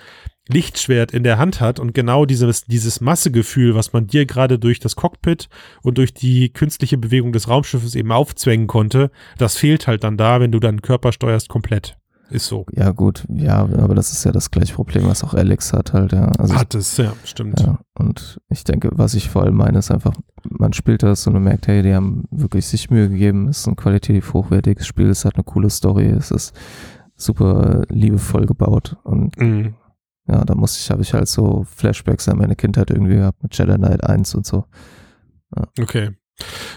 Lichtschwert in der Hand hat und genau dieses, dieses Massegefühl, was man dir gerade durch das Cockpit und durch die künstliche Bewegung des Raumschiffes eben aufzwängen konnte, das fehlt halt dann da, wenn du deinen Körper steuerst komplett. Ist so. Ja, gut, ja, aber das ist ja das gleiche Problem, was auch Alex hat halt, ja. Also hat es, ja, stimmt. Ja, und ich denke, was ich vor allem meine, ist einfach, man spielt das und man merkt, hey, die haben wirklich sich Mühe gegeben, es ist ein qualitativ hochwertiges Spiel, es hat eine coole Story, es ist super liebevoll gebaut und mhm ja, da muss ich, habe ich halt so Flashbacks an meine Kindheit irgendwie gehabt mit Jedi Knight 1 und so. Ja. Okay.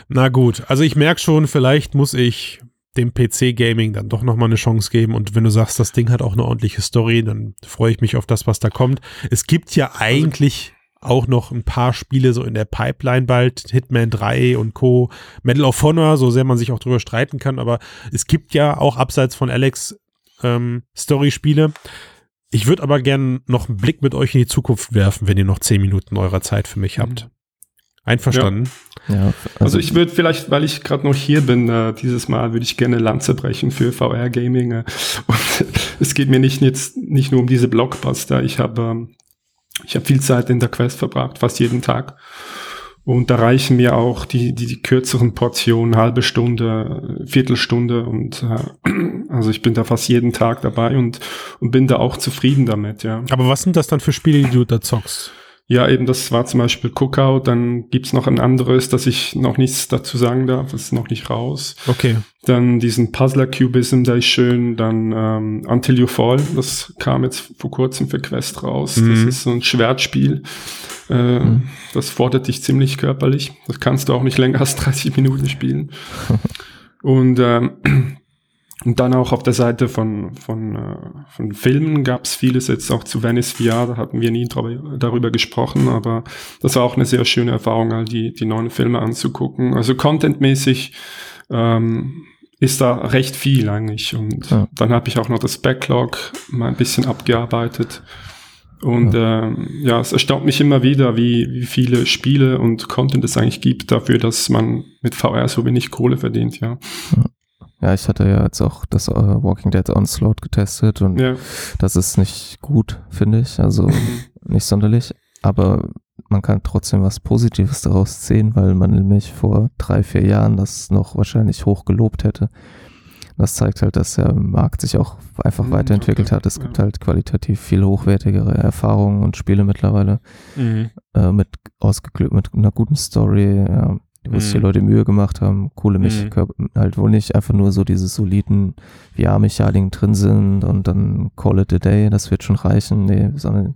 Na gut, also ich merke schon, vielleicht muss ich dem PC-Gaming dann doch nochmal eine Chance geben. Und wenn du sagst, das Ding hat auch eine ordentliche Story, dann freue ich mich auf das, was da kommt. Es gibt ja eigentlich auch noch ein paar Spiele so in der Pipeline bald, Hitman 3 und Co. Medal of Honor, so sehr man sich auch drüber streiten kann, aber es gibt ja auch abseits von Alex ähm, Story-Spiele. Ich würde aber gerne noch einen Blick mit euch in die Zukunft werfen, wenn ihr noch zehn Minuten eurer Zeit für mich habt. Einverstanden? Ja. Ja also, also, ich würde vielleicht, weil ich gerade noch hier bin, äh, dieses Mal würde ich gerne Lanze brechen für VR-Gaming. Äh, <laughs> und es geht mir nicht jetzt nicht nur um diese Blockbuster. Ich habe ähm, ich habe viel Zeit in der Quest verbracht, fast jeden Tag. Und da reichen mir auch die, die, die kürzeren Portionen, halbe Stunde, Viertelstunde und äh, <clears throat> also ich bin da fast jeden Tag dabei und, und bin da auch zufrieden damit, ja. Aber was sind das dann für Spiele, die du da zockst? Ja, eben, das war zum Beispiel Cookout, dann gibt's noch ein anderes, dass ich noch nichts dazu sagen darf, das ist noch nicht raus. Okay. Dann diesen Puzzler Cubism, der ist schön, dann ähm, Until You Fall, das kam jetzt vor kurzem für Quest raus. Mhm. Das ist so ein Schwertspiel. Äh, mhm. Das fordert dich ziemlich körperlich. Das kannst du auch nicht länger als <laughs> 30 Minuten spielen. <laughs> Und ähm, und dann auch auf der Seite von, von, äh, von Filmen gab es vieles, jetzt auch zu Venice VR, da hatten wir nie darüber gesprochen, aber das war auch eine sehr schöne Erfahrung, all die, die neuen Filme anzugucken. Also contentmäßig ähm, ist da recht viel eigentlich. Und ja. dann habe ich auch noch das Backlog mal ein bisschen abgearbeitet. Und ja. Ähm, ja, es erstaunt mich immer wieder, wie, wie viele Spiele und Content es eigentlich gibt dafür, dass man mit VR so wenig Kohle verdient, ja. ja. Ja, ich hatte ja jetzt auch das uh, Walking Dead Onslaught getestet und ja. das ist nicht gut, finde ich. Also mhm. nicht sonderlich. Aber man kann trotzdem was Positives daraus sehen, weil man nämlich vor drei, vier Jahren das noch wahrscheinlich hoch gelobt hätte. Das zeigt halt, dass der Markt sich auch einfach mhm, weiterentwickelt hat. Es ja. gibt halt qualitativ viel hochwertigere Erfahrungen und Spiele mittlerweile mhm. äh, mit, mit einer guten Story, ja, wo sich die. Leute Mühe gemacht haben, coole Mechaniker, mhm. halt wo nicht einfach nur so diese soliden VR-Mechaniken drin sind und dann call it a day, das wird schon reichen, nee, sondern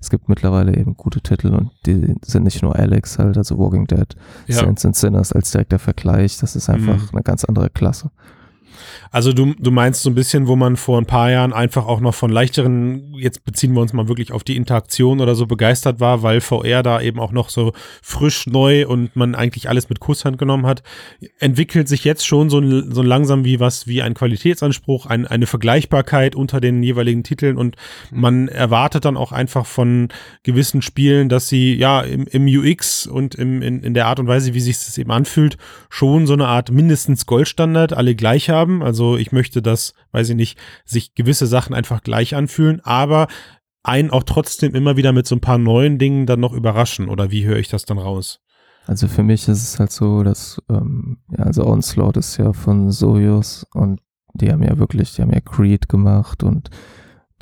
es gibt mittlerweile eben gute Titel und die sind nicht nur Alex halt, also Walking Dead, ja. Saints and Sinners als direkter Vergleich, das ist einfach mhm. eine ganz andere Klasse. Also du, du meinst so ein bisschen, wo man vor ein paar Jahren einfach auch noch von leichteren, jetzt beziehen wir uns mal wirklich auf die Interaktion oder so begeistert war, weil VR da eben auch noch so frisch neu und man eigentlich alles mit Kusshand genommen hat, entwickelt sich jetzt schon so, so langsam wie was, wie ein Qualitätsanspruch, ein, eine Vergleichbarkeit unter den jeweiligen Titeln und man erwartet dann auch einfach von gewissen Spielen, dass sie ja im, im UX und im, in, in der Art und Weise, wie sich das eben anfühlt, schon so eine Art mindestens Goldstandard alle gleich haben. Also also ich möchte, dass, weiß ich nicht, sich gewisse Sachen einfach gleich anfühlen, aber einen auch trotzdem immer wieder mit so ein paar neuen Dingen dann noch überraschen. Oder wie höre ich das dann raus? Also für mich ist es halt so, dass, ähm, ja, also Onslaught ist ja von Soyuz und die haben ja wirklich, die haben ja Creed gemacht und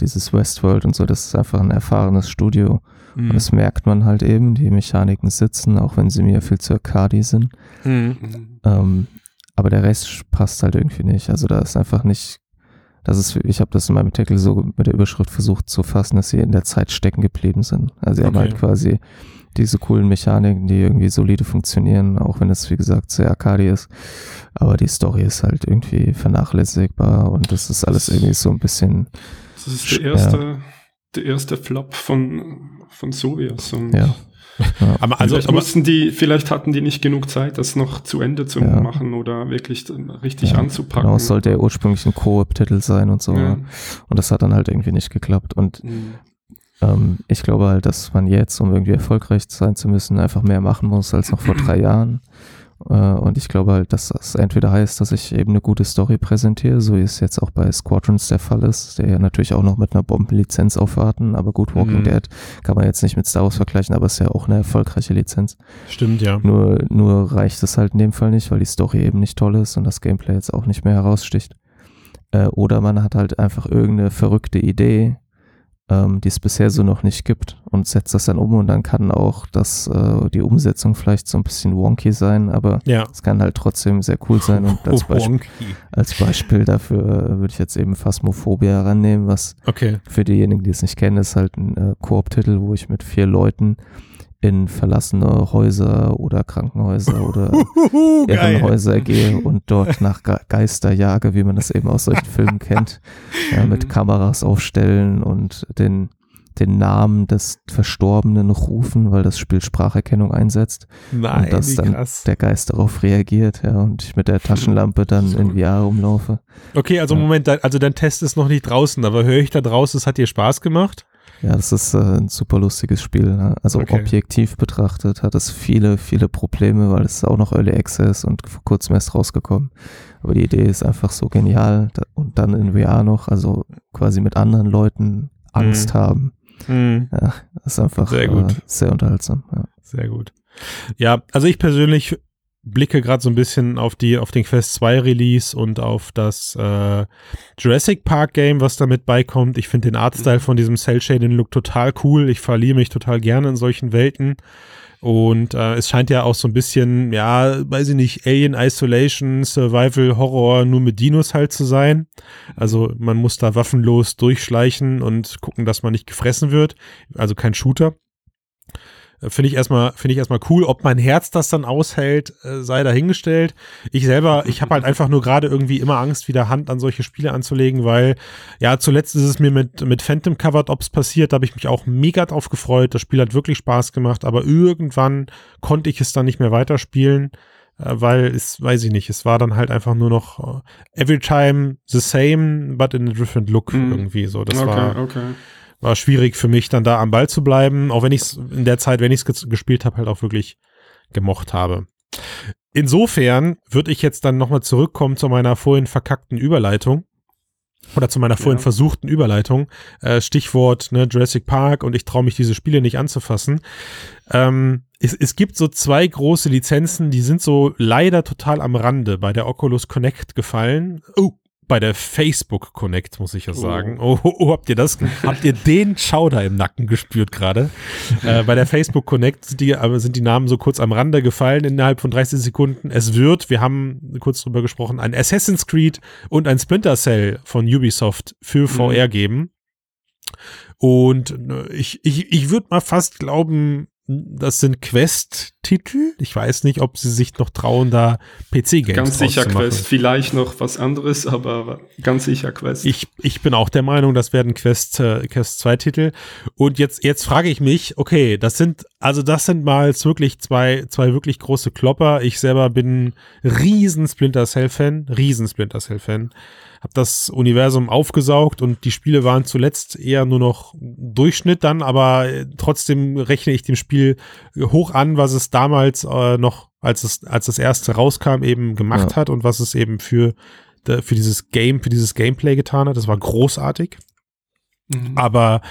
dieses Westworld und so, das ist einfach ein erfahrenes Studio. Mhm. Und das merkt man halt eben, die Mechaniken sitzen, auch wenn sie mir viel zu arcadi sind. Mhm. Ähm, aber der Rest passt halt irgendwie nicht. Also da ist einfach nicht, das ist, ich habe das in meinem Artikel so mit der Überschrift versucht zu fassen, dass sie in der Zeit stecken geblieben sind. Also sie okay. haben halt quasi diese coolen Mechaniken, die irgendwie solide funktionieren, auch wenn es wie gesagt sehr Arcade ist. Aber die Story ist halt irgendwie vernachlässigbar und das ist alles irgendwie so ein bisschen. Das ist der erste, ja. der erste Flop von, von Soviets und ja. Ja. Aber also vielleicht mussten die, vielleicht hatten die nicht genug Zeit, das noch zu Ende zu ja. machen oder wirklich richtig ja, anzupacken. Genau, es sollte ja ursprünglich ein Koop-Titel sein und so. Ja. Und das hat dann halt irgendwie nicht geklappt. Und mhm. ähm, ich glaube halt, dass man jetzt, um irgendwie erfolgreich sein zu müssen, einfach mehr machen muss als noch vor drei <clears throat> Jahren. Äh, und ich glaube halt, dass das entweder heißt, dass ich eben eine gute Story präsentiere, so wie es jetzt auch bei Squadrons der Fall ist, der ja natürlich auch noch mit einer Bombenlizenz aufwarten, aber gut, Walking mhm. Dead kann man jetzt nicht mit Star Wars vergleichen, aber ist ja auch eine erfolgreiche Lizenz. Stimmt, ja. Nur, nur reicht es halt in dem Fall nicht, weil die Story eben nicht toll ist und das Gameplay jetzt auch nicht mehr heraussticht. Äh, oder man hat halt einfach irgendeine verrückte Idee, ähm, die es bisher so noch nicht gibt und setzt das dann um und dann kann auch das, äh, die Umsetzung vielleicht so ein bisschen wonky sein, aber ja. es kann halt trotzdem sehr cool sein und <laughs> als, Beispiel, als Beispiel dafür äh, würde ich jetzt eben Phasmophobia herannehmen, was okay. für diejenigen, die es nicht kennen, ist halt ein äh, Koop-Titel, wo ich mit vier Leuten in verlassene Häuser oder Krankenhäuser oder <laughs> Irrenhäuser gehe und dort <laughs> nach Geister jage, wie man das eben aus solchen Filmen kennt, ja, mit Kameras aufstellen und den, den Namen des Verstorbenen rufen, weil das Spiel Spracherkennung einsetzt. Nein, und dass dann krass. der Geist darauf reagiert, ja, und ich mit der Taschenlampe <laughs> dann so. in VR rumlaufe. Okay, also ja. Moment, also dein Test ist noch nicht draußen, aber höre ich da draußen, es hat dir Spaß gemacht? Ja, das ist äh, ein super lustiges Spiel. Ne? Also okay. objektiv betrachtet hat es viele, viele Probleme, weil es auch noch Early Access und vor kurzem erst rausgekommen. Aber die Idee ist einfach so genial. Und dann in VR noch, also quasi mit anderen Leuten Angst mhm. haben. Mhm. Ja, das ist einfach sehr, gut. Äh, sehr unterhaltsam. Ja. Sehr gut. Ja, also ich persönlich blicke gerade so ein bisschen auf die auf den Quest 2 Release und auf das äh, Jurassic Park Game, was damit beikommt. Ich finde den Artstyle von diesem Cell Shading Look total cool. Ich verliere mich total gerne in solchen Welten. Und äh, es scheint ja auch so ein bisschen, ja, weiß ich nicht, Alien Isolation, Survival Horror nur mit Dinos halt zu sein. Also man muss da waffenlos durchschleichen und gucken, dass man nicht gefressen wird. Also kein Shooter. Finde ich erstmal, finde ich erstmal cool. Ob mein Herz das dann aushält, äh, sei dahingestellt. Ich selber, ich habe halt einfach nur gerade irgendwie immer Angst, wieder Hand an solche Spiele anzulegen, weil ja, zuletzt ist es mir mit, mit Phantom Covered Ops passiert. Da habe ich mich auch mega drauf gefreut. Das Spiel hat wirklich Spaß gemacht, aber irgendwann konnte ich es dann nicht mehr weiterspielen äh, weil es, weiß ich nicht, es war dann halt einfach nur noch äh, every time the same, but in a different look mm. irgendwie so. Das okay, war, okay war schwierig für mich, dann da am Ball zu bleiben, auch wenn ich es in der Zeit, wenn ich es gespielt habe, halt auch wirklich gemocht habe. Insofern würde ich jetzt dann nochmal zurückkommen zu meiner vorhin verkackten Überleitung. Oder zu meiner vorhin ja. versuchten Überleitung. Äh, Stichwort ne, Jurassic Park und ich traue mich diese Spiele nicht anzufassen. Ähm, es, es gibt so zwei große Lizenzen, die sind so leider total am Rande bei der Oculus Connect gefallen. Oh, bei der Facebook Connect, muss ich ja sagen. Oh, oh, oh habt ihr das? habt ihr den Schauder im Nacken gespürt gerade? <laughs> äh, bei der Facebook Connect sind die, sind die Namen so kurz am Rande gefallen innerhalb von 30 Sekunden. Es wird, wir haben kurz drüber gesprochen, ein Assassin's Creed und ein Splinter Cell von Ubisoft für VR mhm. geben. Und äh, ich, ich, ich würde mal fast glauben, das sind Quest-Titel. Ich weiß nicht, ob sie sich noch trauen, da PC-Games Ganz sicher Quest. Vielleicht noch was anderes, aber ganz sicher Quest. Ich, ich bin auch der Meinung, das werden Quest, äh, Quest 2 Titel. Und jetzt, jetzt frage ich mich, okay, das sind, also das sind mal wirklich zwei, zwei wirklich große Klopper. Ich selber bin riesen Splinter Cell-Fan, riesen Splinter Cell-Fan habe das Universum aufgesaugt und die Spiele waren zuletzt eher nur noch Durchschnitt dann, aber äh, trotzdem rechne ich dem Spiel hoch an, was es damals äh, noch, als es, als das erste rauskam, eben gemacht ja. hat und was es eben für, für dieses Game, für dieses Gameplay getan hat. Das war großartig. Mhm. Aber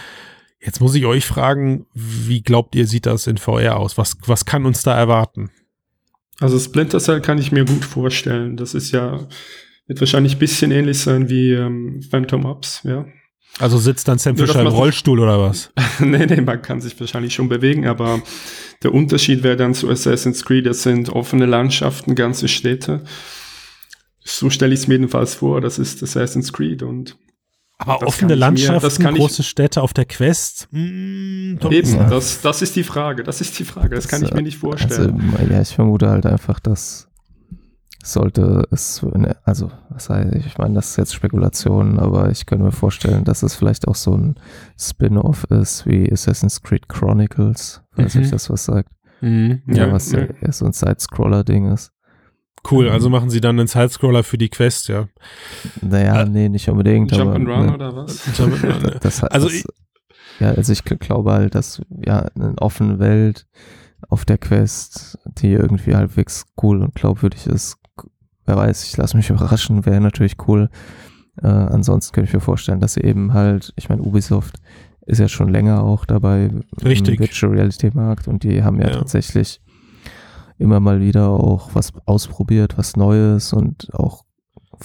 jetzt muss ich euch fragen, wie glaubt ihr, sieht das in VR aus? Was, was kann uns da erwarten? Also Splinter Cell kann ich mir gut vorstellen. Das ist ja wird wahrscheinlich ein bisschen ähnlich sein wie ähm, Phantom Ops, ja. Also sitzt dann Sam Fisher im Rollstuhl oder was? <laughs> nee, nee, man kann sich wahrscheinlich schon bewegen, aber der Unterschied wäre dann zu Assassin's Creed, das sind offene Landschaften, ganze Städte. So stelle ich es mir jedenfalls vor, das ist Assassin's Creed und aber offene Landschaften, mir, große ich, Städte auf der Quest? Mm, eben, das, das ist die Frage, das ist die Frage, das, das kann ich mir nicht vorstellen. Also, ja, ich vermute halt einfach, dass sollte es, also was heißt, ich meine, das ist jetzt Spekulation, aber ich könnte mir vorstellen, dass es vielleicht auch so ein Spin-off ist wie Assassin's Creed Chronicles, falls mhm. euch das was sagt. Mhm. Ja, ja, was ja. eher so ein Side-Scroller-Ding ist. Cool, also machen sie dann einen Side-Scroller für die Quest, ja. Naja, äh, nee, nicht unbedingt. Jump'n'Run ne, oder was? <laughs> das, also das, ich, ja, also ich glaube halt, dass ja eine offene Welt auf der Quest, die irgendwie halbwegs cool und glaubwürdig ist. Wer weiß, ich lasse mich überraschen, wäre natürlich cool. Äh, ansonsten könnte ich mir vorstellen, dass sie eben halt, ich meine, Ubisoft ist ja schon länger auch dabei Richtig. im Virtual Reality Markt und die haben ja, ja, tatsächlich immer mal wieder auch was ausprobiert, was Neues und auch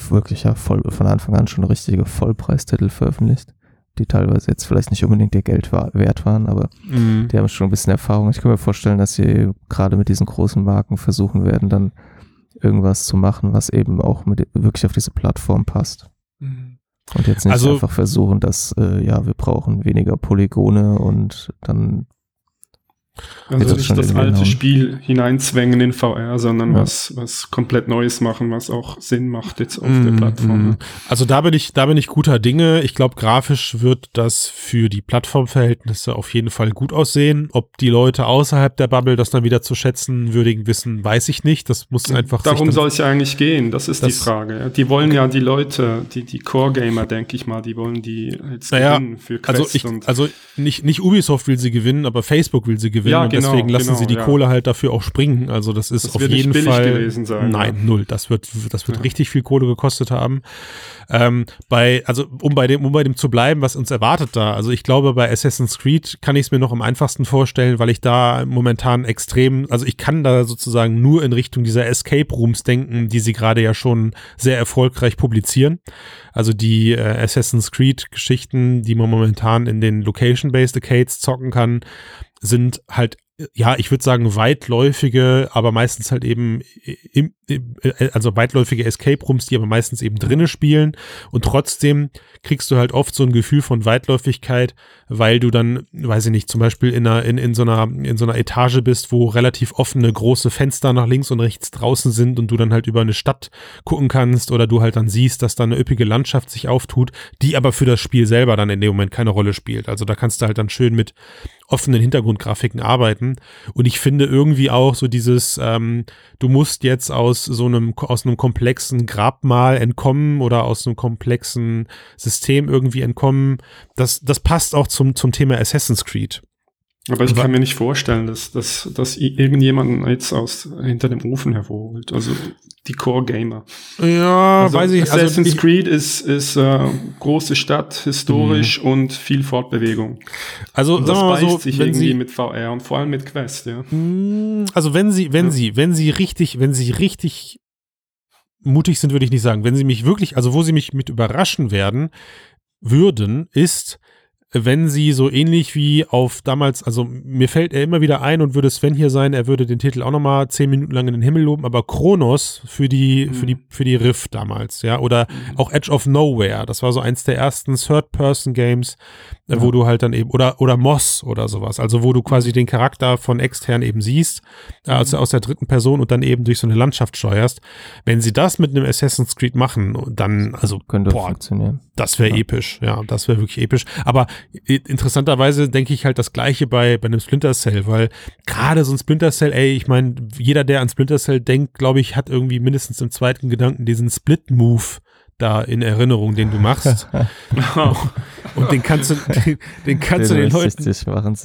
wirklich ja voll von Anfang an schon richtige Vollpreistitel veröffentlicht, die teilweise jetzt vielleicht nicht unbedingt ihr Geld war, wert waren, aber mhm. die haben schon ein bisschen Erfahrung. Ich kann mir vorstellen, dass sie gerade mit diesen großen Marken versuchen werden, dann irgendwas zu machen, was eben auch mit, wirklich auf diese Plattform passt. Mhm. Und jetzt nicht also, einfach versuchen, dass, äh, ja, wir brauchen weniger Polygone und dann also nicht das alte hinhauen. Spiel hineinzwängen in VR, sondern ja. was, was komplett Neues machen, was auch Sinn macht jetzt auf mm, der Plattform. Mm. Also da bin ich, da bin ich guter Dinge. Ich glaube, grafisch wird das für die Plattformverhältnisse auf jeden Fall gut aussehen. Ob die Leute außerhalb der Bubble das dann wieder zu schätzen würdigen wissen, weiß ich nicht. Das muss einfach. Darum soll es ja eigentlich gehen. Das ist das, die Frage. Die wollen okay. ja die Leute, die, die Core-Gamer, denke ich mal, die wollen die jetzt naja, gewinnen für Quest also ich, also nicht, nicht Ubisoft will sie gewinnen, aber Facebook will sie gewinnen gewinnen ja, und genau, deswegen lassen genau, sie die ja. Kohle halt dafür auch springen. Also das ist das auf jeden Fall sein, nein ja. null. Das wird das wird richtig viel Kohle gekostet haben. Ähm, bei also um bei dem um bei dem zu bleiben, was uns erwartet da. Also ich glaube bei Assassin's Creed kann ich es mir noch am einfachsten vorstellen, weil ich da momentan extrem also ich kann da sozusagen nur in Richtung dieser Escape Rooms denken, die sie gerade ja schon sehr erfolgreich publizieren. Also die äh, Assassin's Creed Geschichten, die man momentan in den Location-Based Arcades zocken kann, sind halt ja, ich würde sagen weitläufige, aber meistens halt eben, im, im, äh, also weitläufige Escape Rooms, die aber meistens eben drinnen spielen und trotzdem kriegst du halt oft so ein Gefühl von Weitläufigkeit, weil du dann, weiß ich nicht, zum Beispiel in einer, in, in so einer, in so einer Etage bist, wo relativ offene große Fenster nach links und rechts draußen sind und du dann halt über eine Stadt gucken kannst oder du halt dann siehst, dass da eine üppige Landschaft sich auftut, die aber für das Spiel selber dann in dem Moment keine Rolle spielt. Also da kannst du halt dann schön mit offenen Hintergrundgrafiken arbeiten. Und ich finde irgendwie auch so dieses, ähm, du musst jetzt aus so einem, aus einem komplexen Grabmal entkommen oder aus einem komplexen System irgendwie entkommen. Das, das passt auch zum, zum Thema Assassin's Creed. Aber ich kann mir nicht vorstellen, dass, dass, dass irgendjemanden jetzt aus hinter dem Ofen hervorholt. Also die Core Gamer. Ja, also weiß ich. Also Assassin's also Creed ist, ist äh, große Stadt, historisch mhm. und viel Fortbewegung. Also und das beißt so, sich irgendwie Sie, mit VR und vor allem mit Quest, ja. Mm, also wenn Sie, wenn ja. Sie, wenn Sie richtig, wenn Sie richtig mutig sind, würde ich nicht sagen. Wenn Sie mich wirklich, also wo Sie mich mit überraschen werden würden, ist wenn sie so ähnlich wie auf damals, also mir fällt er immer wieder ein und würde Sven hier sein, er würde den Titel auch nochmal zehn Minuten lang in den Himmel loben, aber Kronos für die, mhm. für die, für die Rift damals, ja, oder mhm. auch Edge of Nowhere, das war so eins der ersten Third-Person-Games, äh, ja. wo du halt dann eben, oder, oder Moss oder sowas, also wo du quasi den Charakter von extern eben siehst, äh, also aus der dritten Person und dann eben durch so eine Landschaft steuerst. Wenn sie das mit einem Assassin's Creed machen, dann, also, könnte boah, funktionieren. Das wäre ja. episch, ja, das wäre wirklich episch. Aber interessanterweise denke ich halt das Gleiche bei, bei einem Splinter Cell, weil gerade so ein Splinter Cell, ey, ich meine, jeder, der an Splinter Cell denkt, glaube ich, hat irgendwie mindestens im zweiten Gedanken diesen Split-Move da in Erinnerung, den du machst. <laughs> Und <laughs> den kannst du, den, den kannst den du den Leuten. Machen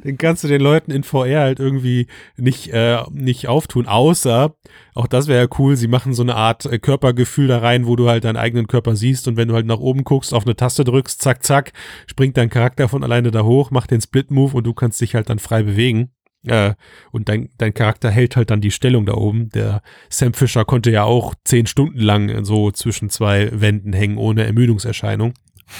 <laughs> den kannst du den Leuten in VR halt irgendwie nicht, äh, nicht auftun, außer, auch das wäre ja cool, sie machen so eine Art äh, Körpergefühl da rein, wo du halt deinen eigenen Körper siehst und wenn du halt nach oben guckst, auf eine Taste drückst, zack, zack, springt dein Charakter von alleine da hoch, macht den Split-Move und du kannst dich halt dann frei bewegen. Äh, und dein, dein Charakter hält halt dann die Stellung da oben. Der Sam Fisher konnte ja auch zehn Stunden lang so zwischen zwei Wänden hängen ohne Ermüdungserscheinung.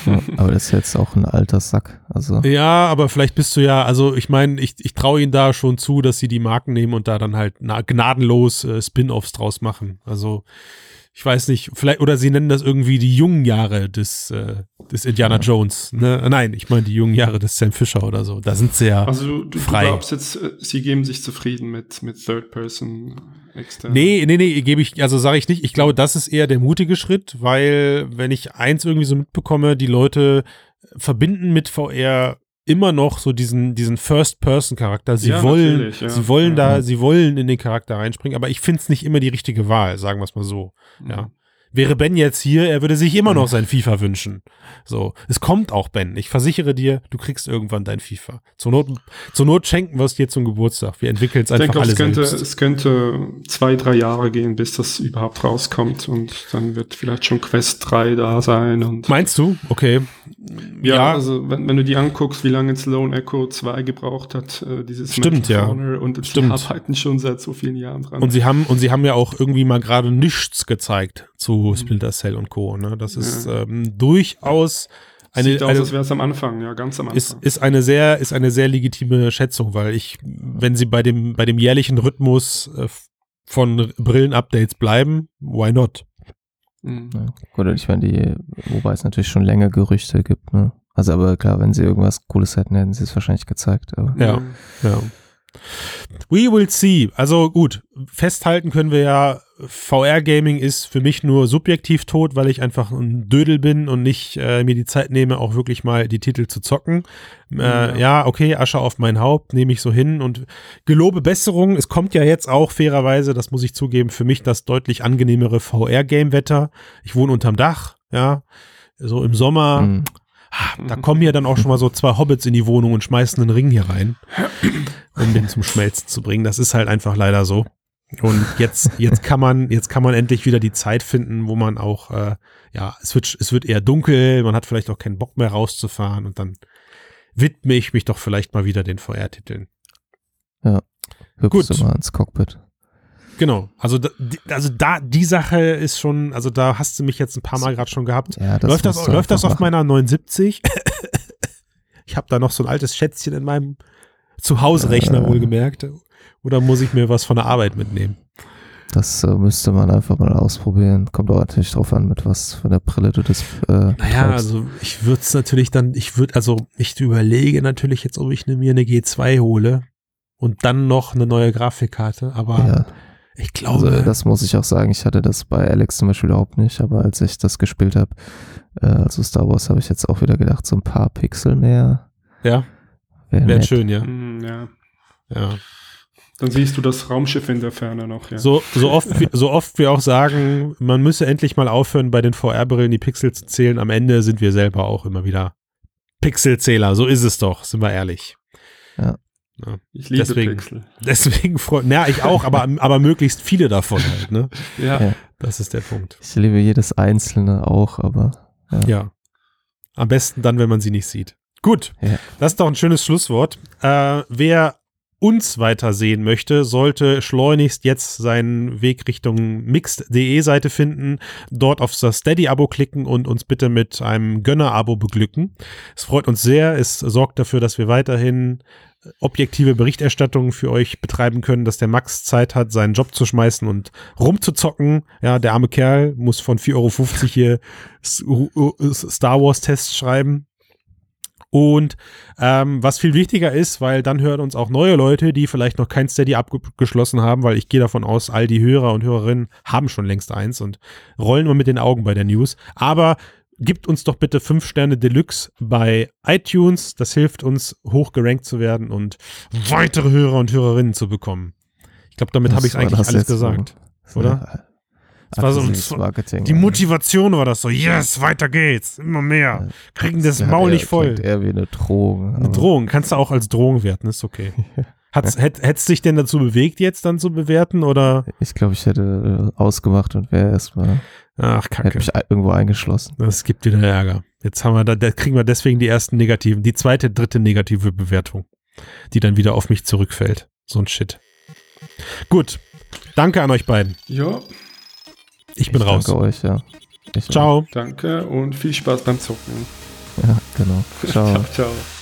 Ja, <laughs> aber das ist jetzt auch ein alter Sack. Also. Ja, aber vielleicht bist du ja, also ich meine, ich, ich traue ihnen da schon zu, dass sie die Marken nehmen und da dann halt gnadenlos äh, Spin-offs draus machen. Also ich weiß nicht, vielleicht, oder sie nennen das irgendwie die jungen Jahre des, äh, des Indiana ja. Jones. Ne? Nein, ich meine die jungen Jahre des Sam Fisher oder so. Da sind sie ja also du, du, frei. du glaubst jetzt, äh, sie geben sich zufrieden mit, mit Third Person extern? Nee, nee, nee, gebe ich, also sage ich nicht. Ich glaube, das ist eher der mutige Schritt, weil wenn ich eins irgendwie so mitbekomme, die Leute verbinden mit VR immer noch so diesen, diesen First-Person-Charakter. Sie ja, wollen, ja. sie wollen da, sie wollen in den Charakter reinspringen, aber ich finde es nicht immer die richtige Wahl, sagen wir es mal so. Ja. Wäre Ben jetzt hier, er würde sich immer noch sein FIFA wünschen. So, es kommt auch Ben. Ich versichere dir, du kriegst irgendwann dein FIFA. Zur Not, zur Not schenken wir es dir zum Geburtstag. Wir entwickeln es einfach denke, alle es könnte, selbst. Es könnte zwei, drei Jahre gehen, bis das überhaupt rauskommt und dann wird vielleicht schon Quest 3 da sein. Und Meinst du? Okay. Ja, ja. also wenn, wenn, du die anguckst, wie lange jetzt Lone Echo 2 gebraucht hat, äh, dieses Stimmt, ja. und Stimmt. arbeiten schon seit so vielen Jahren dran. Und sie haben, und sie haben ja auch irgendwie mal gerade nichts gezeigt zu Splinter Cell und Co. Ne? Das ist ja. ähm, durchaus eine, Sieht aus, als wäre es am Anfang, ja, ganz am Anfang. Ist, ist eine sehr, ist eine sehr legitime Schätzung, weil ich, wenn sie bei dem, bei dem jährlichen Rhythmus äh, von Brillen-Updates bleiben, why not? Mhm. Ja, gut, ich meine, die, wobei es natürlich schon länger Gerüchte gibt, ne? Also, aber klar, wenn sie irgendwas Cooles hätten, hätten sie es wahrscheinlich gezeigt. Aber. Ja, ja. We will see. Also gut, festhalten können wir ja, VR-Gaming ist für mich nur subjektiv tot, weil ich einfach ein Dödel bin und nicht äh, mir die Zeit nehme, auch wirklich mal die Titel zu zocken. Äh, ja. ja, okay, Asche auf mein Haupt, nehme ich so hin und gelobe Besserung. Es kommt ja jetzt auch fairerweise, das muss ich zugeben, für mich das deutlich angenehmere VR-Game-Wetter. Ich wohne unterm Dach, ja, so im Sommer. Mhm. Da kommen ja dann auch schon mal so zwei Hobbits in die Wohnung und schmeißen einen Ring hier rein, um den zum Schmelzen zu bringen. Das ist halt einfach leider so. Und jetzt, jetzt kann man, jetzt kann man endlich wieder die Zeit finden, wo man auch, äh, ja, es wird, es wird eher dunkel, man hat vielleicht auch keinen Bock mehr rauszufahren und dann widme ich mich doch vielleicht mal wieder den VR-Titeln. Ja, hüpfst Gut. du mal ins Cockpit. Genau, also da, also da die Sache ist schon, also da hast du mich jetzt ein paar Mal gerade schon gehabt. Ja, das läuft das, läuft das auf machen. meiner 79? <laughs> ich habe da noch so ein altes Schätzchen in meinem Zuhause-Rechner äh, wohlgemerkt. Oder muss ich mir was von der Arbeit mitnehmen? Das äh, müsste man einfach mal ausprobieren. Kommt auch natürlich drauf an, mit was von der Brille du das. Äh, naja, treibst. also ich würde es natürlich dann, ich würde, also ich überlege natürlich jetzt, ob ich mir eine G2 hole und dann noch eine neue Grafikkarte, aber ja. Ich glaube. Also das muss ich auch sagen. Ich hatte das bei Alex zum Beispiel überhaupt nicht, aber als ich das gespielt habe, äh, also Star Wars, habe ich jetzt auch wieder gedacht, so ein paar Pixel mehr. Ja. Wäre wär schön, ja. Mm, ja. Ja. Dann siehst du das Raumschiff in der Ferne noch, ja. So, so, oft, so oft wir auch sagen, man müsse endlich mal aufhören, bei den VR-Brillen die Pixel zu zählen. Am Ende sind wir selber auch immer wieder Pixelzähler. So ist es doch, sind wir ehrlich. Ja. Ja. Ich liebe deswegen, Pixel. <laughs> Deswegen freut, naja, ich auch, aber, aber möglichst viele davon halt, ne? <laughs> Ja. ja. Das ist der Punkt. Ich liebe jedes einzelne auch, aber. Ja. ja. Am besten dann, wenn man sie nicht sieht. Gut. Ja. Das ist doch ein schönes Schlusswort. Äh, wer uns weiter sehen möchte, sollte schleunigst jetzt seinen Weg Richtung mixed.de Seite finden, dort auf das Steady-Abo klicken und uns bitte mit einem Gönner-Abo beglücken. Es freut uns sehr, es sorgt dafür, dass wir weiterhin objektive Berichterstattung für euch betreiben können, dass der Max Zeit hat, seinen Job zu schmeißen und rumzuzocken. Ja, der arme Kerl muss von 4,50 Euro <laughs> hier Star Wars Tests schreiben. Und ähm, was viel wichtiger ist, weil dann hören uns auch neue Leute, die vielleicht noch kein Steady abgeschlossen haben, weil ich gehe davon aus, all die Hörer und Hörerinnen haben schon längst eins und rollen nur mit den Augen bei der News. Aber Gibt uns doch bitte fünf Sterne Deluxe bei iTunes. Das hilft uns, hoch gerankt zu werden und weitere Hörer und Hörerinnen zu bekommen. Ich glaube, damit habe ich eigentlich alles gesagt. So, oder? Das war so ein, Marketing, die Motivation war das so, yes, weiter geht's, immer mehr. Kriegen das, das Maul nicht voll. Eher wie eine Drohung. Eine Drohung, kannst du auch als Drohung werten, ist okay. <laughs> Hat's, hätt, hättest dich denn dazu bewegt, jetzt dann zu bewerten, oder? Ich glaube, ich hätte äh, ausgemacht und wäre erstmal. Ach, kacke. Hätte mich irgendwo eingeschlossen. Das gibt wieder Ärger. Jetzt haben wir da, da kriegen wir deswegen die ersten negativen, die zweite, dritte negative Bewertung, die dann wieder auf mich zurückfällt. So ein Shit. Gut. Danke an euch beiden. Ja. Ich bin ich raus. Danke euch, ja. Ich ciao. Auch. Danke und viel Spaß beim Zocken. Ja, genau. <laughs> Ciao. ciao, ciao.